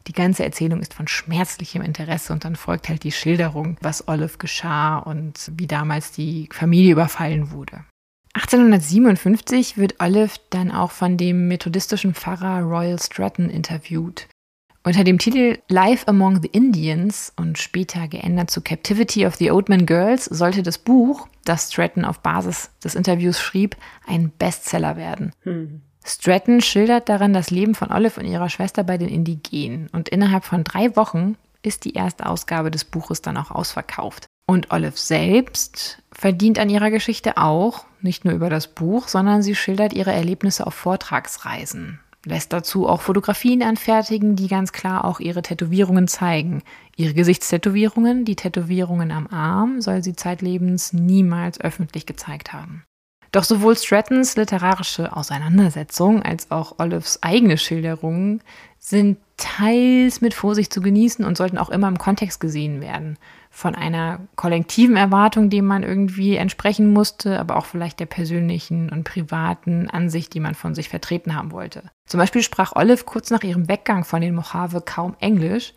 [SPEAKER 3] die ganze Erzählung ist von schmerzlichem Interesse und dann folgt halt die Schilderung, was Olive geschah und wie damals die Familie überfallen wurde. 1857 wird Olive dann auch von dem methodistischen Pfarrer Royal Stratton interviewt. Unter dem Titel Life Among the Indians und später geändert zu Captivity of the Oatman Girls sollte das Buch, das Stratton auf Basis des Interviews schrieb, ein Bestseller werden. Hm. Stratton schildert darin das Leben von Olive und ihrer Schwester bei den Indigenen und innerhalb von drei Wochen ist die erste Ausgabe des Buches dann auch ausverkauft. Und Olive selbst verdient an ihrer Geschichte auch, nicht nur über das Buch, sondern sie schildert ihre Erlebnisse auf Vortragsreisen, lässt dazu auch Fotografien anfertigen, die ganz klar auch ihre Tätowierungen zeigen. Ihre Gesichtstätowierungen, die Tätowierungen am Arm, soll sie zeitlebens niemals öffentlich gezeigt haben. Doch sowohl Strattons literarische Auseinandersetzung als auch Olives eigene Schilderungen sind teils mit Vorsicht zu genießen und sollten auch immer im Kontext gesehen werden. Von einer kollektiven Erwartung, dem man irgendwie entsprechen musste, aber auch vielleicht der persönlichen und privaten Ansicht, die man von sich vertreten haben wollte. Zum Beispiel sprach Olive kurz nach ihrem Weggang von den Mojave kaum Englisch,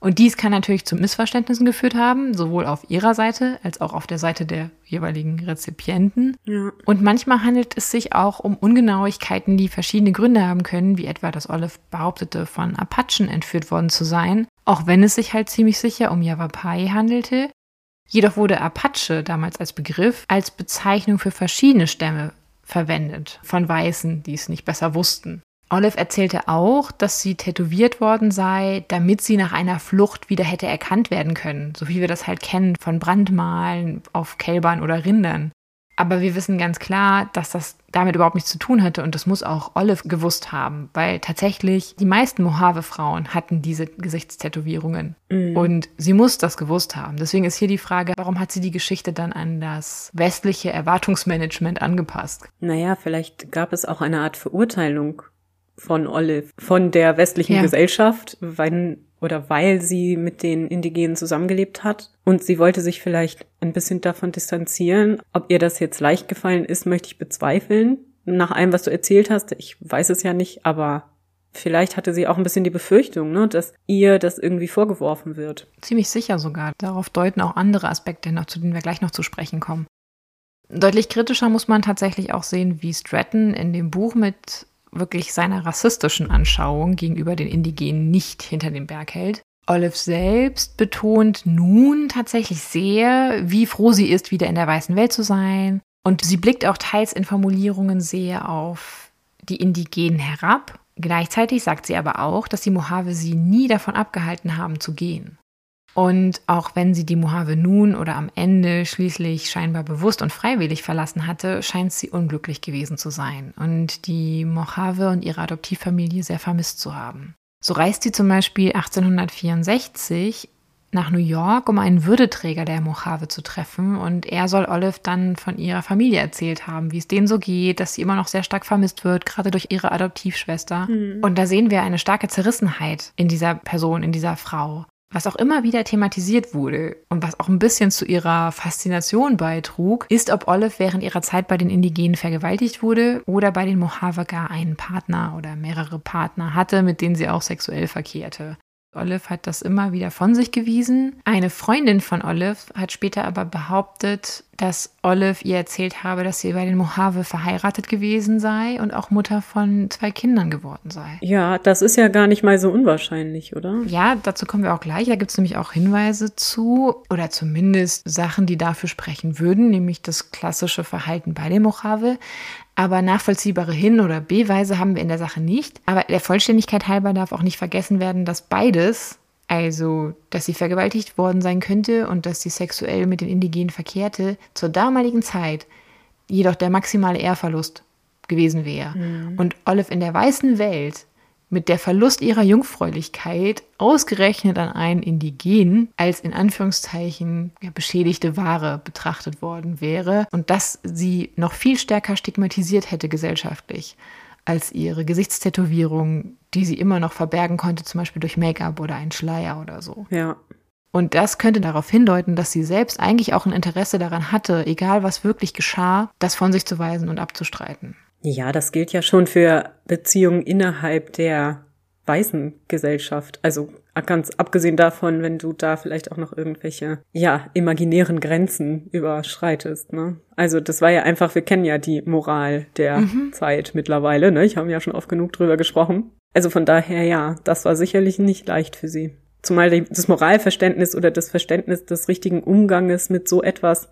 [SPEAKER 3] und dies kann natürlich zu Missverständnissen geführt haben, sowohl auf ihrer Seite als auch auf der Seite der jeweiligen Rezipienten. Ja. Und manchmal handelt es sich auch um Ungenauigkeiten, die verschiedene Gründe haben können, wie etwa, dass Olive behauptete, von Apachen entführt worden zu sein, auch wenn es sich halt ziemlich sicher um Yavapai handelte. Jedoch wurde Apache damals als Begriff als Bezeichnung für verschiedene Stämme verwendet, von Weißen, die es nicht besser wussten. Olive erzählte auch, dass sie tätowiert worden sei, damit sie nach einer Flucht wieder hätte erkannt werden können, so wie wir das halt kennen von Brandmalen auf Kälbern oder Rindern. Aber wir wissen ganz klar, dass das damit überhaupt nichts zu tun hatte und das muss auch Olive gewusst haben, weil tatsächlich die meisten Mojave-Frauen hatten diese Gesichtstätowierungen mhm. und sie muss das gewusst haben. Deswegen ist hier die Frage, warum hat sie die Geschichte dann an das westliche Erwartungsmanagement angepasst?
[SPEAKER 2] Naja, vielleicht gab es auch eine Art Verurteilung von Olive, von der westlichen ja. Gesellschaft, weil oder weil sie mit den Indigenen zusammengelebt hat. Und sie wollte sich vielleicht ein bisschen davon distanzieren. Ob ihr das jetzt leicht gefallen ist, möchte ich bezweifeln. Nach allem, was du erzählt hast, ich weiß es ja nicht, aber vielleicht hatte sie auch ein bisschen die Befürchtung, ne, dass ihr das irgendwie vorgeworfen wird.
[SPEAKER 3] Ziemlich sicher sogar. Darauf deuten auch andere Aspekte noch, zu denen wir gleich noch zu sprechen kommen. Deutlich kritischer muss man tatsächlich auch sehen, wie Stratton in dem Buch mit wirklich seiner rassistischen Anschauung gegenüber den Indigenen nicht hinter dem Berg hält. Olive selbst betont nun tatsächlich sehr, wie froh sie ist, wieder in der weißen Welt zu sein. Und sie blickt auch teils in Formulierungen sehr auf die Indigenen herab. Gleichzeitig sagt sie aber auch, dass die Mojave sie nie davon abgehalten haben zu gehen. Und auch wenn sie die Mojave nun oder am Ende schließlich scheinbar bewusst und freiwillig verlassen hatte, scheint sie unglücklich gewesen zu sein und die Mojave und ihre Adoptivfamilie sehr vermisst zu haben. So reist sie zum Beispiel 1864 nach New York, um einen Würdeträger der Mojave zu treffen. Und er soll Olive dann von ihrer Familie erzählt haben, wie es denen so geht, dass sie immer noch sehr stark vermisst wird, gerade durch ihre Adoptivschwester. Mhm. Und da sehen wir eine starke Zerrissenheit in dieser Person, in dieser Frau was auch immer wieder thematisiert wurde und was auch ein bisschen zu ihrer Faszination beitrug, ist, ob Olive während ihrer Zeit bei den Indigenen vergewaltigt wurde oder bei den Mojave gar einen Partner oder mehrere Partner hatte, mit denen sie auch sexuell verkehrte. Olive hat das immer wieder von sich gewiesen. Eine Freundin von Olive hat später aber behauptet, dass Olive ihr erzählt habe, dass sie bei den Mojave verheiratet gewesen sei und auch Mutter von zwei Kindern geworden sei.
[SPEAKER 2] Ja, das ist ja gar nicht mal so unwahrscheinlich, oder?
[SPEAKER 3] Ja, dazu kommen wir auch gleich. Da gibt es nämlich auch Hinweise zu oder zumindest Sachen, die dafür sprechen würden, nämlich das klassische Verhalten bei den Mojave. Aber nachvollziehbare Hin- oder Beweise haben wir in der Sache nicht. Aber der Vollständigkeit halber darf auch nicht vergessen werden, dass beides, also dass sie vergewaltigt worden sein könnte und dass sie sexuell mit den Indigenen verkehrte, zur damaligen Zeit jedoch der maximale Ehrverlust gewesen wäre. Mhm. Und Olive in der weißen Welt mit der Verlust ihrer Jungfräulichkeit ausgerechnet an einen Indigenen als in Anführungszeichen ja, beschädigte Ware betrachtet worden wäre und dass sie noch viel stärker stigmatisiert hätte gesellschaftlich als ihre Gesichtstätowierung, die sie immer noch verbergen konnte, zum Beispiel durch Make-up oder einen Schleier oder so.
[SPEAKER 2] Ja.
[SPEAKER 3] Und das könnte darauf hindeuten, dass sie selbst eigentlich auch ein Interesse daran hatte, egal was wirklich geschah, das von sich zu weisen und abzustreiten.
[SPEAKER 2] Ja, das gilt ja schon für Beziehungen innerhalb der weißen Gesellschaft. Also ganz abgesehen davon, wenn du da vielleicht auch noch irgendwelche, ja, imaginären Grenzen überschreitest, ne? Also das war ja einfach, wir kennen ja die Moral der mhm. Zeit mittlerweile, ne? Ich habe ja schon oft genug drüber gesprochen. Also von daher, ja, das war sicherlich nicht leicht für sie. Zumal das Moralverständnis oder das Verständnis des richtigen Umganges mit so etwas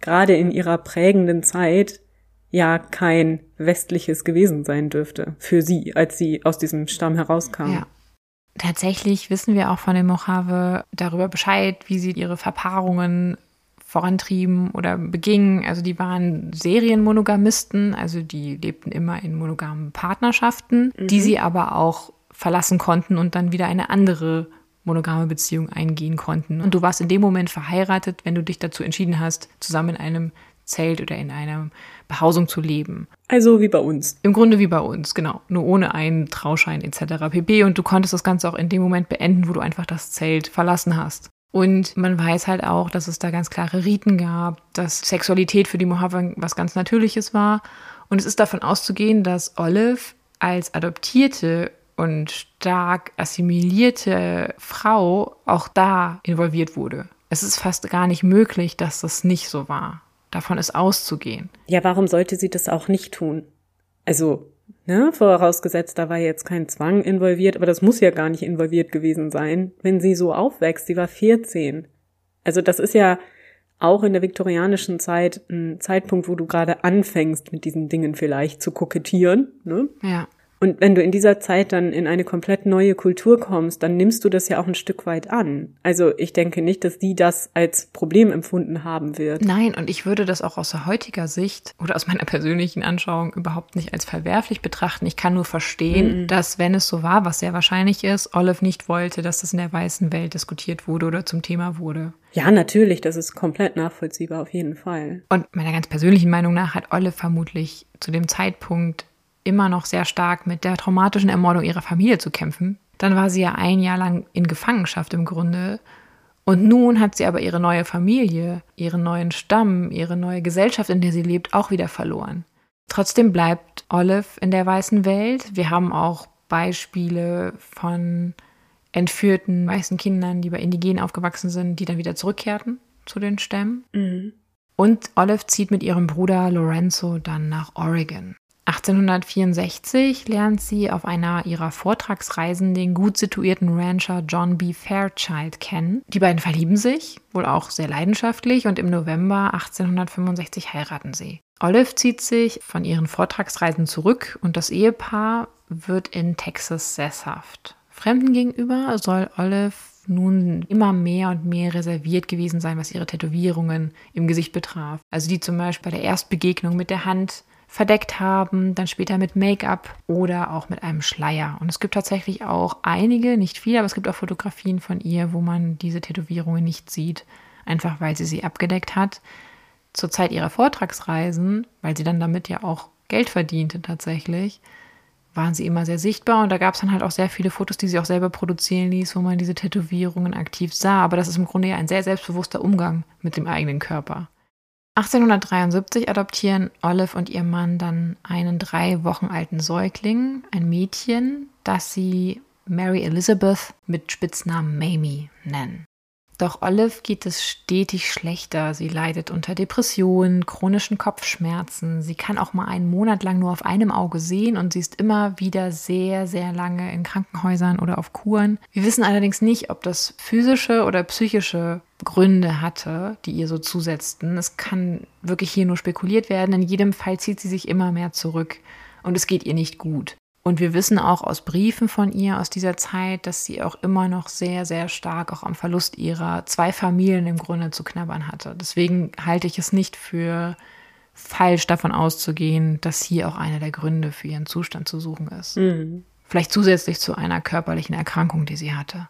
[SPEAKER 2] gerade in ihrer prägenden Zeit ja kein westliches gewesen sein dürfte für sie, als sie aus diesem Stamm herauskam. Ja.
[SPEAKER 3] Tatsächlich wissen wir auch von den Mojave darüber Bescheid, wie sie ihre Verpaarungen vorantrieben oder begingen. Also die waren Serienmonogamisten, also die lebten immer in monogamen Partnerschaften, mhm. die sie aber auch verlassen konnten und dann wieder eine andere monogame Beziehung eingehen konnten. Und du warst in dem Moment verheiratet, wenn du dich dazu entschieden hast, zusammen in einem Zelt oder in einer Behausung zu leben.
[SPEAKER 2] Also wie bei uns.
[SPEAKER 3] Im Grunde wie bei uns, genau. Nur ohne einen Trauschein etc. pp. Und du konntest das Ganze auch in dem Moment beenden, wo du einfach das Zelt verlassen hast. Und man weiß halt auch, dass es da ganz klare Riten gab, dass Sexualität für die Mojave was ganz Natürliches war. Und es ist davon auszugehen, dass Olive als adoptierte und stark assimilierte Frau auch da involviert wurde. Es ist fast gar nicht möglich, dass das nicht so war. Davon ist auszugehen.
[SPEAKER 2] Ja, warum sollte sie das auch nicht tun? Also, ne, vorausgesetzt, da war jetzt kein Zwang involviert, aber das muss ja gar nicht involviert gewesen sein, wenn sie so aufwächst. Sie war 14. Also, das ist ja auch in der viktorianischen Zeit ein Zeitpunkt, wo du gerade anfängst, mit diesen Dingen vielleicht zu kokettieren, ne?
[SPEAKER 3] Ja.
[SPEAKER 2] Und wenn du in dieser Zeit dann in eine komplett neue Kultur kommst, dann nimmst du das ja auch ein Stück weit an. Also ich denke nicht, dass die das als Problem empfunden haben wird.
[SPEAKER 3] Nein, und ich würde das auch aus heutiger Sicht oder aus meiner persönlichen Anschauung überhaupt nicht als verwerflich betrachten. Ich kann nur verstehen, mhm. dass wenn es so war, was sehr wahrscheinlich ist, Olive nicht wollte, dass das in der weißen Welt diskutiert wurde oder zum Thema wurde.
[SPEAKER 2] Ja, natürlich, das ist komplett nachvollziehbar, auf jeden Fall.
[SPEAKER 3] Und meiner ganz persönlichen Meinung nach hat Olive vermutlich zu dem Zeitpunkt immer noch sehr stark mit der traumatischen Ermordung ihrer Familie zu kämpfen. Dann war sie ja ein Jahr lang in Gefangenschaft im Grunde. Und nun hat sie aber ihre neue Familie, ihren neuen Stamm, ihre neue Gesellschaft, in der sie lebt, auch wieder verloren. Trotzdem bleibt Olive in der weißen Welt. Wir haben auch Beispiele von entführten weißen Kindern, die bei Indigenen aufgewachsen sind, die dann wieder zurückkehrten zu den Stämmen. Mhm. Und Olive zieht mit ihrem Bruder Lorenzo dann nach Oregon. 1864 lernt sie auf einer ihrer Vortragsreisen den gut situierten Rancher John B. Fairchild kennen. Die beiden verlieben sich, wohl auch sehr leidenschaftlich, und im November 1865 heiraten sie. Olive zieht sich von ihren Vortragsreisen zurück und das Ehepaar wird in Texas sesshaft. Fremden gegenüber soll Olive nun immer mehr und mehr reserviert gewesen sein, was ihre Tätowierungen im Gesicht betraf. Also die zum Beispiel bei der Erstbegegnung mit der Hand verdeckt haben, dann später mit Make-up oder auch mit einem Schleier. Und es gibt tatsächlich auch einige, nicht viele, aber es gibt auch Fotografien von ihr, wo man diese Tätowierungen nicht sieht, einfach weil sie sie abgedeckt hat. Zur Zeit ihrer Vortragsreisen, weil sie dann damit ja auch Geld verdiente tatsächlich, waren sie immer sehr sichtbar und da gab es dann halt auch sehr viele Fotos, die sie auch selber produzieren ließ, wo man diese Tätowierungen aktiv sah. Aber das ist im Grunde ja ein sehr selbstbewusster Umgang mit dem eigenen Körper. 1873 adoptieren Olive und ihr Mann dann einen drei Wochen alten Säugling, ein Mädchen, das sie Mary Elizabeth mit Spitznamen Mamie nennen. Doch Olive geht es stetig schlechter. Sie leidet unter Depressionen, chronischen Kopfschmerzen. Sie kann auch mal einen Monat lang nur auf einem Auge sehen und sie ist immer wieder sehr, sehr lange in Krankenhäusern oder auf Kuren. Wir wissen allerdings nicht, ob das physische oder psychische Gründe hatte, die ihr so zusetzten. Es kann wirklich hier nur spekuliert werden. In jedem Fall zieht sie sich immer mehr zurück und es geht ihr nicht gut. Und wir wissen auch aus Briefen von ihr aus dieser Zeit, dass sie auch immer noch sehr, sehr stark auch am Verlust ihrer zwei Familien im Grunde zu knabbern hatte. Deswegen halte ich es nicht für falsch davon auszugehen, dass hier auch einer der Gründe für ihren Zustand zu suchen ist. Mhm. Vielleicht zusätzlich zu einer körperlichen Erkrankung, die sie hatte.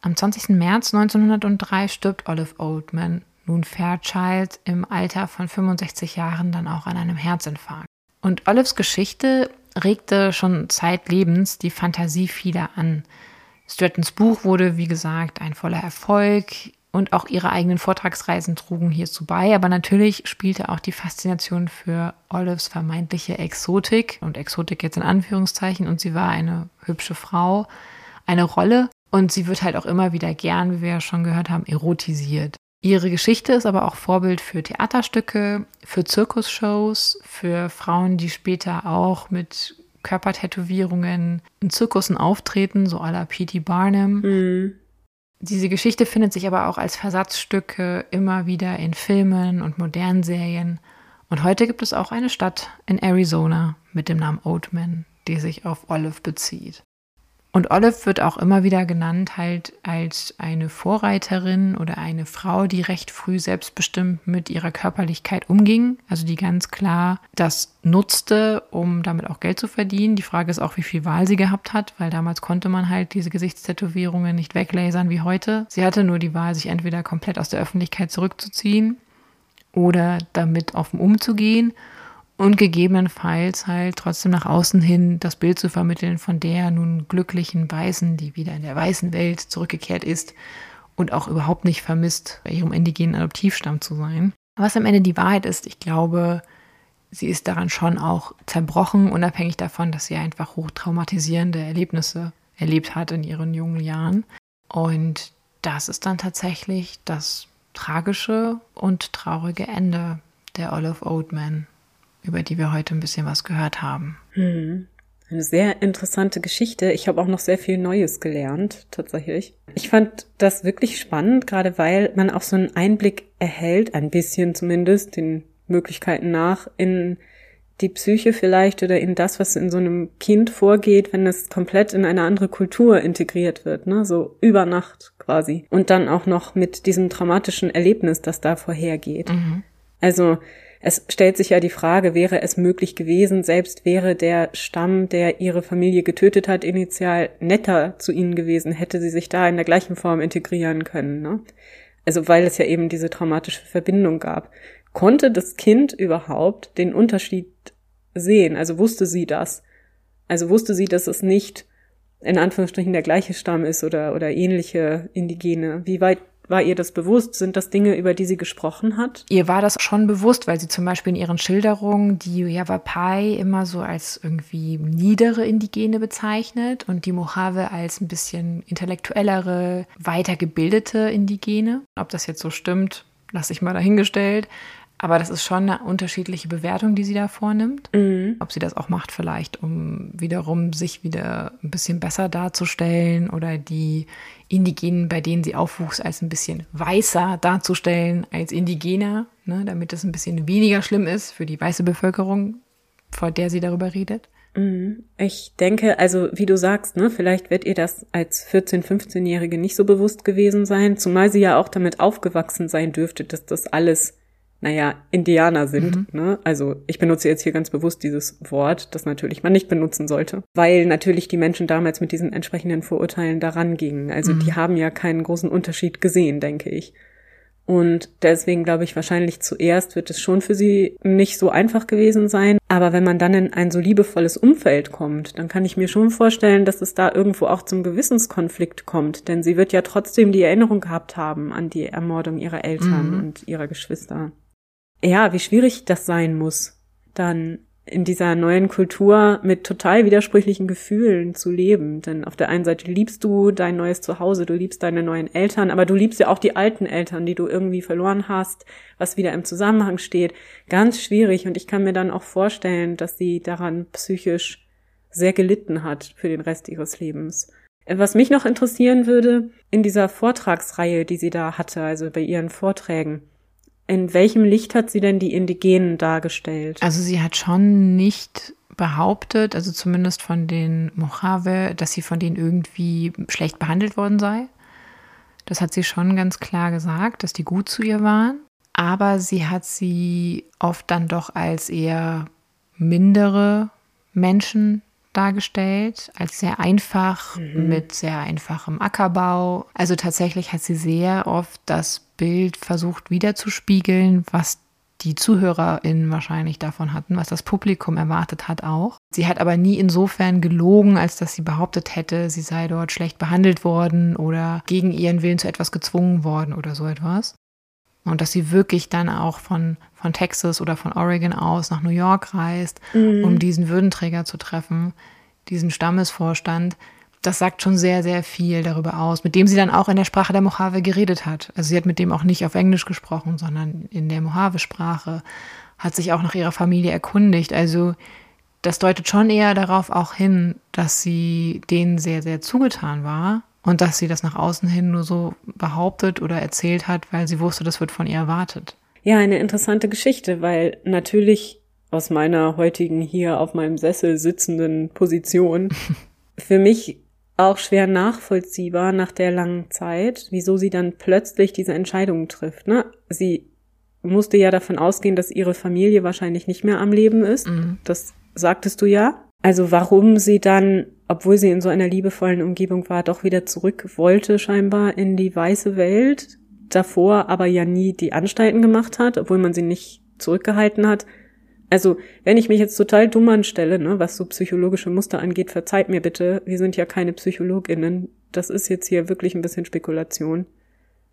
[SPEAKER 3] Am 20. März 1903 stirbt Olive Oldman, nun Fairchild, im Alter von 65 Jahren dann auch an einem Herzinfarkt. Und Olives Geschichte regte schon zeitlebens die Fantasie vieler an. Strattons Buch wurde, wie gesagt, ein voller Erfolg und auch ihre eigenen Vortragsreisen trugen hierzu bei. Aber natürlich spielte auch die Faszination für Olives vermeintliche Exotik und Exotik jetzt in Anführungszeichen und sie war eine hübsche Frau eine Rolle und sie wird halt auch immer wieder gern, wie wir ja schon gehört haben, erotisiert. Ihre Geschichte ist aber auch Vorbild für Theaterstücke, für Zirkusshows, für Frauen, die später auch mit Körpertätowierungen in Zirkussen auftreten, so à la P.T. Barnum. Mhm. Diese Geschichte findet sich aber auch als Versatzstücke immer wieder in Filmen und modernen Serien. Und heute gibt es auch eine Stadt in Arizona mit dem Namen Oatman, die sich auf Olive bezieht. Und Olive wird auch immer wieder genannt halt als eine Vorreiterin oder eine Frau, die recht früh selbstbestimmt mit ihrer Körperlichkeit umging. Also die ganz klar das nutzte, um damit auch Geld zu verdienen. Die Frage ist auch, wie viel Wahl sie gehabt hat, weil damals konnte man halt diese Gesichtstätowierungen nicht weglasern wie heute. Sie hatte nur die Wahl, sich entweder komplett aus der Öffentlichkeit zurückzuziehen oder damit offen umzugehen und gegebenenfalls halt trotzdem nach außen hin das Bild zu vermitteln von der nun glücklichen Weißen, die wieder in der weißen Welt zurückgekehrt ist und auch überhaupt nicht vermisst, bei ihrem indigenen Adoptivstamm zu sein. Was am Ende die Wahrheit ist, ich glaube, sie ist daran schon auch zerbrochen, unabhängig davon, dass sie einfach hochtraumatisierende Erlebnisse erlebt hat in ihren jungen Jahren. Und das ist dann tatsächlich das tragische und traurige Ende der Olive Oatman über die wir heute ein bisschen was gehört haben.
[SPEAKER 2] Hm. Eine sehr interessante Geschichte. Ich habe auch noch sehr viel Neues gelernt, tatsächlich. Ich fand das wirklich spannend, gerade weil man auch so einen Einblick erhält, ein bisschen zumindest, den Möglichkeiten nach, in die Psyche vielleicht oder in das, was in so einem Kind vorgeht, wenn es komplett in eine andere Kultur integriert wird, ne, so über Nacht quasi. Und dann auch noch mit diesem traumatischen Erlebnis, das da vorhergeht. Mhm. Also, es stellt sich ja die Frage, wäre es möglich gewesen, selbst wäre der Stamm, der ihre Familie getötet hat, initial netter zu ihnen gewesen, hätte sie sich da in der gleichen Form integrieren können. Ne? Also weil es ja eben diese traumatische Verbindung gab. Konnte das Kind überhaupt den Unterschied sehen? Also wusste sie das? Also wusste sie, dass es nicht in Anführungsstrichen der gleiche Stamm ist oder, oder ähnliche Indigene? Wie weit war ihr das bewusst? Sind das Dinge, über die sie gesprochen hat?
[SPEAKER 3] Ihr war das schon bewusst, weil sie zum Beispiel in ihren Schilderungen die Yavapai immer so als irgendwie niedere Indigene bezeichnet und die Mojave als ein bisschen intellektuellere, weitergebildete Indigene. Ob das jetzt so stimmt, lasse ich mal dahingestellt. Aber das ist schon eine unterschiedliche Bewertung, die sie da vornimmt. Mhm. Ob sie das auch macht, vielleicht, um wiederum sich wieder ein bisschen besser darzustellen oder die Indigenen, bei denen sie aufwuchs, als ein bisschen weißer darzustellen als Indigener, ne, damit es ein bisschen weniger schlimm ist für die weiße Bevölkerung, vor der sie darüber redet.
[SPEAKER 2] Mhm. Ich denke, also wie du sagst, ne, vielleicht wird ihr das als 14-, 15-Jährige nicht so bewusst gewesen sein, zumal sie ja auch damit aufgewachsen sein dürfte, dass das alles naja, Indianer sind. Mhm. Ne? Also ich benutze jetzt hier ganz bewusst dieses Wort, das natürlich man nicht benutzen sollte, weil natürlich die Menschen damals mit diesen entsprechenden Vorurteilen daran gingen. Also mhm. die haben ja keinen großen Unterschied gesehen, denke ich. Und deswegen glaube ich, wahrscheinlich zuerst wird es schon für sie nicht so einfach gewesen sein. Aber wenn man dann in ein so liebevolles Umfeld kommt, dann kann ich mir schon vorstellen, dass es da irgendwo auch zum Gewissenskonflikt kommt. Denn sie wird ja trotzdem die Erinnerung gehabt haben an die Ermordung ihrer Eltern mhm. und ihrer Geschwister ja, wie schwierig das sein muss, dann in dieser neuen Kultur mit total widersprüchlichen Gefühlen zu leben. Denn auf der einen Seite liebst du dein neues Zuhause, du liebst deine neuen Eltern, aber du liebst ja auch die alten Eltern, die du irgendwie verloren hast, was wieder im Zusammenhang steht. Ganz schwierig und ich kann mir dann auch vorstellen, dass sie daran psychisch sehr gelitten hat für den Rest ihres Lebens. Was mich noch interessieren würde, in dieser Vortragsreihe, die sie da hatte, also bei ihren Vorträgen, in welchem Licht hat sie denn die Indigenen dargestellt?
[SPEAKER 3] Also sie hat schon nicht behauptet, also zumindest von den Mojave, dass sie von denen irgendwie schlecht behandelt worden sei. Das hat sie schon ganz klar gesagt, dass die gut zu ihr waren. Aber sie hat sie oft dann doch als eher mindere Menschen dargestellt, als sehr einfach, mhm. mit sehr einfachem Ackerbau. Also tatsächlich hat sie sehr oft das Bild versucht wiederzuspiegeln, was die ZuhörerInnen wahrscheinlich davon hatten, was das Publikum erwartet hat auch. Sie hat aber nie insofern gelogen, als dass sie behauptet hätte, sie sei dort schlecht behandelt worden oder gegen ihren Willen zu etwas gezwungen worden oder so etwas. Und dass sie wirklich dann auch von, von Texas oder von Oregon aus nach New York reist, mhm. um diesen Würdenträger zu treffen, diesen Stammesvorstand. Das sagt schon sehr, sehr viel darüber aus, mit dem sie dann auch in der Sprache der Mojave geredet hat. Also sie hat mit dem auch nicht auf Englisch gesprochen, sondern in der Mojave-Sprache, hat sich auch nach ihrer Familie erkundigt. Also das deutet schon eher darauf auch hin, dass sie denen sehr, sehr zugetan war und dass sie das nach außen hin nur so behauptet oder erzählt hat, weil sie wusste, das wird von ihr erwartet.
[SPEAKER 2] Ja, eine interessante Geschichte, weil natürlich aus meiner heutigen hier auf meinem Sessel sitzenden Position für mich auch schwer nachvollziehbar nach der langen Zeit, wieso sie dann plötzlich diese Entscheidungen trifft. Ne? Sie musste ja davon ausgehen, dass ihre Familie wahrscheinlich nicht mehr am Leben ist. Mhm. Das sagtest du ja. Also warum sie dann obwohl sie in so einer liebevollen Umgebung war, doch wieder zurück wollte scheinbar in die weiße Welt, davor aber ja nie die Anstalten gemacht hat, obwohl man sie nicht zurückgehalten hat. Also, wenn ich mich jetzt total dumm anstelle, ne, was so psychologische Muster angeht, verzeiht mir bitte, wir sind ja keine PsychologInnen. Das ist jetzt hier wirklich ein bisschen Spekulation.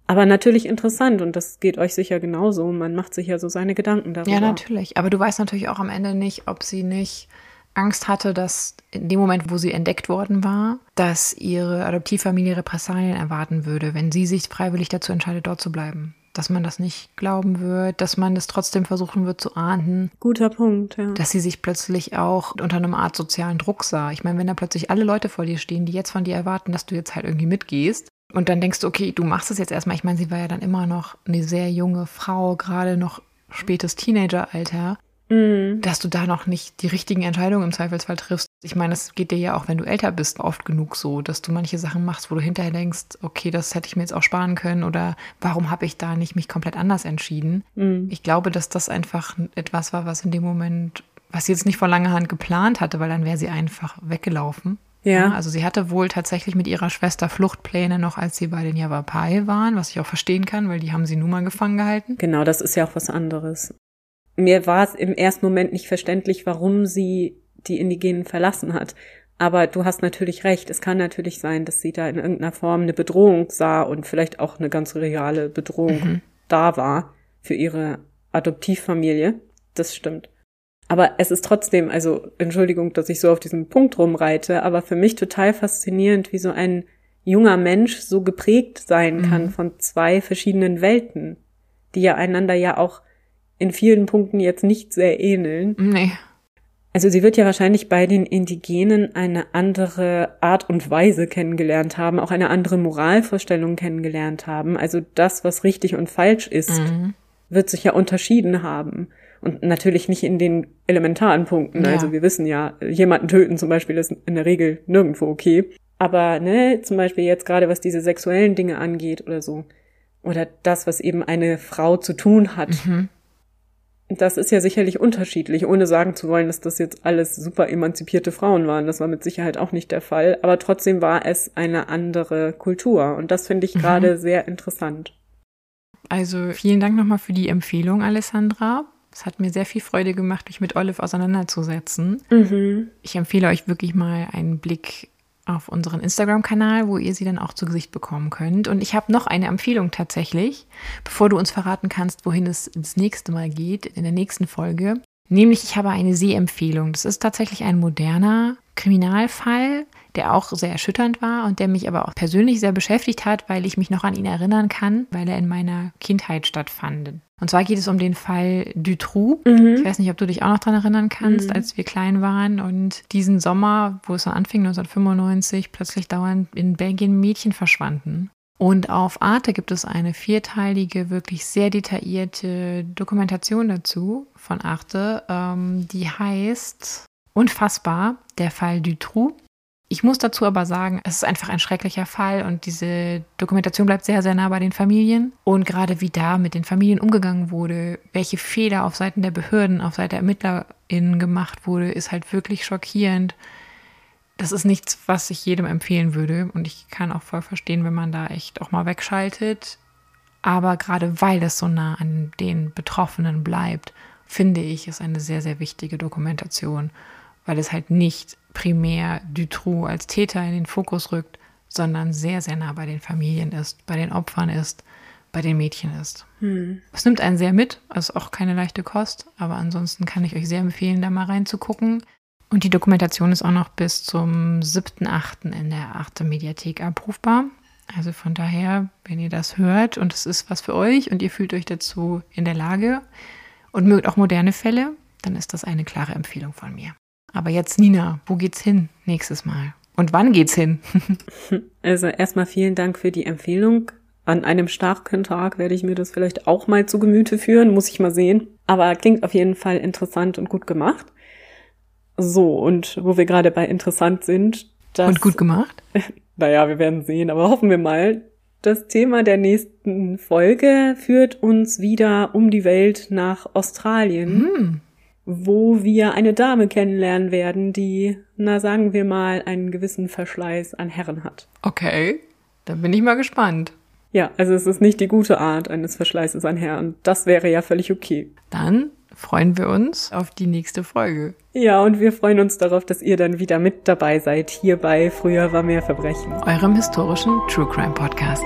[SPEAKER 2] Aber natürlich interessant und das geht euch sicher genauso. Man macht sich ja so seine Gedanken darüber.
[SPEAKER 3] Ja, natürlich. Aber du weißt natürlich auch am Ende nicht, ob sie nicht Angst hatte, dass in dem Moment, wo sie entdeckt worden war, dass ihre Adoptivfamilie Repressalien erwarten würde, wenn sie sich freiwillig dazu entscheidet, dort zu bleiben. Dass man das nicht glauben wird, dass man das trotzdem versuchen wird zu ahnden.
[SPEAKER 2] Guter Punkt, ja.
[SPEAKER 3] Dass sie sich plötzlich auch unter einem Art sozialen Druck sah. Ich meine, wenn da plötzlich alle Leute vor dir stehen, die jetzt von dir erwarten, dass du jetzt halt irgendwie mitgehst, und dann denkst du, okay, du machst es jetzt erstmal. Ich meine, sie war ja dann immer noch eine sehr junge Frau, gerade noch spätes Teenageralter mhm. dass du da noch nicht die richtigen Entscheidungen im Zweifelsfall triffst. Ich meine, das geht dir ja auch, wenn du älter bist, oft genug so, dass du manche Sachen machst, wo du hinterher denkst, okay, das hätte ich mir jetzt auch sparen können oder warum habe ich da nicht mich komplett anders entschieden? Mhm. Ich glaube, dass das einfach etwas war, was in dem Moment, was sie jetzt nicht vor langer Hand geplant hatte, weil dann wäre sie einfach weggelaufen. Ja. ja. Also sie hatte wohl tatsächlich mit ihrer Schwester Fluchtpläne noch, als sie bei den Yavapai waren, was ich auch verstehen kann, weil die haben sie nun mal gefangen gehalten.
[SPEAKER 2] Genau, das ist ja auch was anderes mir war es im ersten Moment nicht verständlich, warum sie die Indigenen verlassen hat. Aber du hast natürlich recht. Es kann natürlich sein, dass sie da in irgendeiner Form eine Bedrohung sah und vielleicht auch eine ganz reale Bedrohung mhm. da war für ihre Adoptivfamilie. Das stimmt. Aber es ist trotzdem, also Entschuldigung, dass ich so auf diesen Punkt rumreite, aber für mich total faszinierend, wie so ein junger Mensch so geprägt sein kann mhm. von zwei verschiedenen Welten, die ja einander ja auch in vielen Punkten jetzt nicht sehr ähneln.
[SPEAKER 3] Nee.
[SPEAKER 2] Also sie wird ja wahrscheinlich bei den Indigenen eine andere Art und Weise kennengelernt haben, auch eine andere Moralvorstellung kennengelernt haben. Also das, was richtig und falsch ist, mhm. wird sich ja unterschieden haben. Und natürlich nicht in den elementaren Punkten. Ja. Also wir wissen ja, jemanden töten zum Beispiel ist in der Regel nirgendwo okay. Aber ne, zum Beispiel jetzt gerade was diese sexuellen Dinge angeht oder so. Oder das, was eben eine Frau zu tun hat. Mhm das ist ja sicherlich unterschiedlich, ohne sagen zu wollen, dass das jetzt alles super emanzipierte Frauen waren. Das war mit Sicherheit auch nicht der Fall. Aber trotzdem war es eine andere Kultur. Und das finde ich mhm. gerade sehr interessant.
[SPEAKER 3] Also vielen Dank nochmal für die Empfehlung, Alessandra. Es hat mir sehr viel Freude gemacht, mich mit Olive auseinanderzusetzen. Mhm. Ich empfehle euch wirklich mal einen Blick auf unseren Instagram-Kanal, wo ihr sie dann auch zu Gesicht bekommen könnt. Und ich habe noch eine Empfehlung tatsächlich, bevor du uns verraten kannst, wohin es das nächste Mal geht, in der nächsten Folge. Nämlich, ich habe eine Sehempfehlung. Das ist tatsächlich ein moderner Kriminalfall, der auch sehr erschütternd war und der mich aber auch persönlich sehr beschäftigt hat, weil ich mich noch an ihn erinnern kann, weil er in meiner Kindheit stattfand. Und zwar geht es um den Fall Dutroux. Mhm. Ich weiß nicht, ob du dich auch noch daran erinnern kannst, mhm. als wir klein waren und diesen Sommer, wo es dann anfing, 1995, plötzlich dauernd in Belgien Mädchen verschwanden. Und auf Arte gibt es eine vierteilige, wirklich sehr detaillierte Dokumentation dazu von Arte, ähm, die heißt Unfassbar, der Fall Dutroux. Ich muss dazu aber sagen, es ist einfach ein schrecklicher Fall und diese Dokumentation bleibt sehr, sehr nah bei den Familien. Und gerade wie da mit den Familien umgegangen wurde, welche Fehler auf Seiten der Behörden, auf Seiten der ErmittlerInnen gemacht wurde, ist halt wirklich schockierend das ist nichts, was ich jedem empfehlen würde. Und ich kann auch voll verstehen, wenn man da echt auch mal wegschaltet. Aber gerade weil es so nah an den Betroffenen bleibt, finde ich, ist eine sehr, sehr wichtige Dokumentation, weil es halt nicht primär Dutroux als Täter in den Fokus rückt, sondern sehr, sehr nah bei den Familien ist, bei den Opfern ist, bei den Mädchen ist. Hm. Es nimmt einen sehr mit, also auch keine leichte Kost, aber ansonsten kann ich euch sehr empfehlen, da mal reinzugucken. Und die Dokumentation ist auch noch bis zum 7.8. in der 8. Mediathek abrufbar. Also von daher, wenn ihr das hört und es ist was für euch und ihr fühlt euch dazu in der Lage und mögt auch moderne Fälle, dann ist das eine klare Empfehlung von mir. Aber jetzt, Nina, wo geht's hin nächstes Mal? Und wann geht's hin?
[SPEAKER 2] also erstmal vielen Dank für die Empfehlung. An einem starken Tag werde ich mir das vielleicht auch mal zu Gemüte führen, muss ich mal sehen. Aber klingt auf jeden Fall interessant und gut gemacht. So, und wo wir gerade bei interessant sind.
[SPEAKER 3] Das, und gut gemacht?
[SPEAKER 2] naja, wir werden sehen, aber hoffen wir mal. Das Thema der nächsten Folge führt uns wieder um die Welt nach Australien, hm. Wo wir eine Dame kennenlernen werden, die, na sagen wir mal, einen gewissen Verschleiß an Herren hat.
[SPEAKER 3] Okay, dann bin ich mal gespannt.
[SPEAKER 2] Ja, also es ist nicht die gute Art eines Verschleißes an Herren. Das wäre ja völlig okay.
[SPEAKER 3] Dann freuen wir uns auf die nächste Folge.
[SPEAKER 2] Ja, und wir freuen uns darauf, dass ihr dann wieder mit dabei seid hier bei Früher war mehr Verbrechen.
[SPEAKER 3] Eurem historischen True Crime Podcast.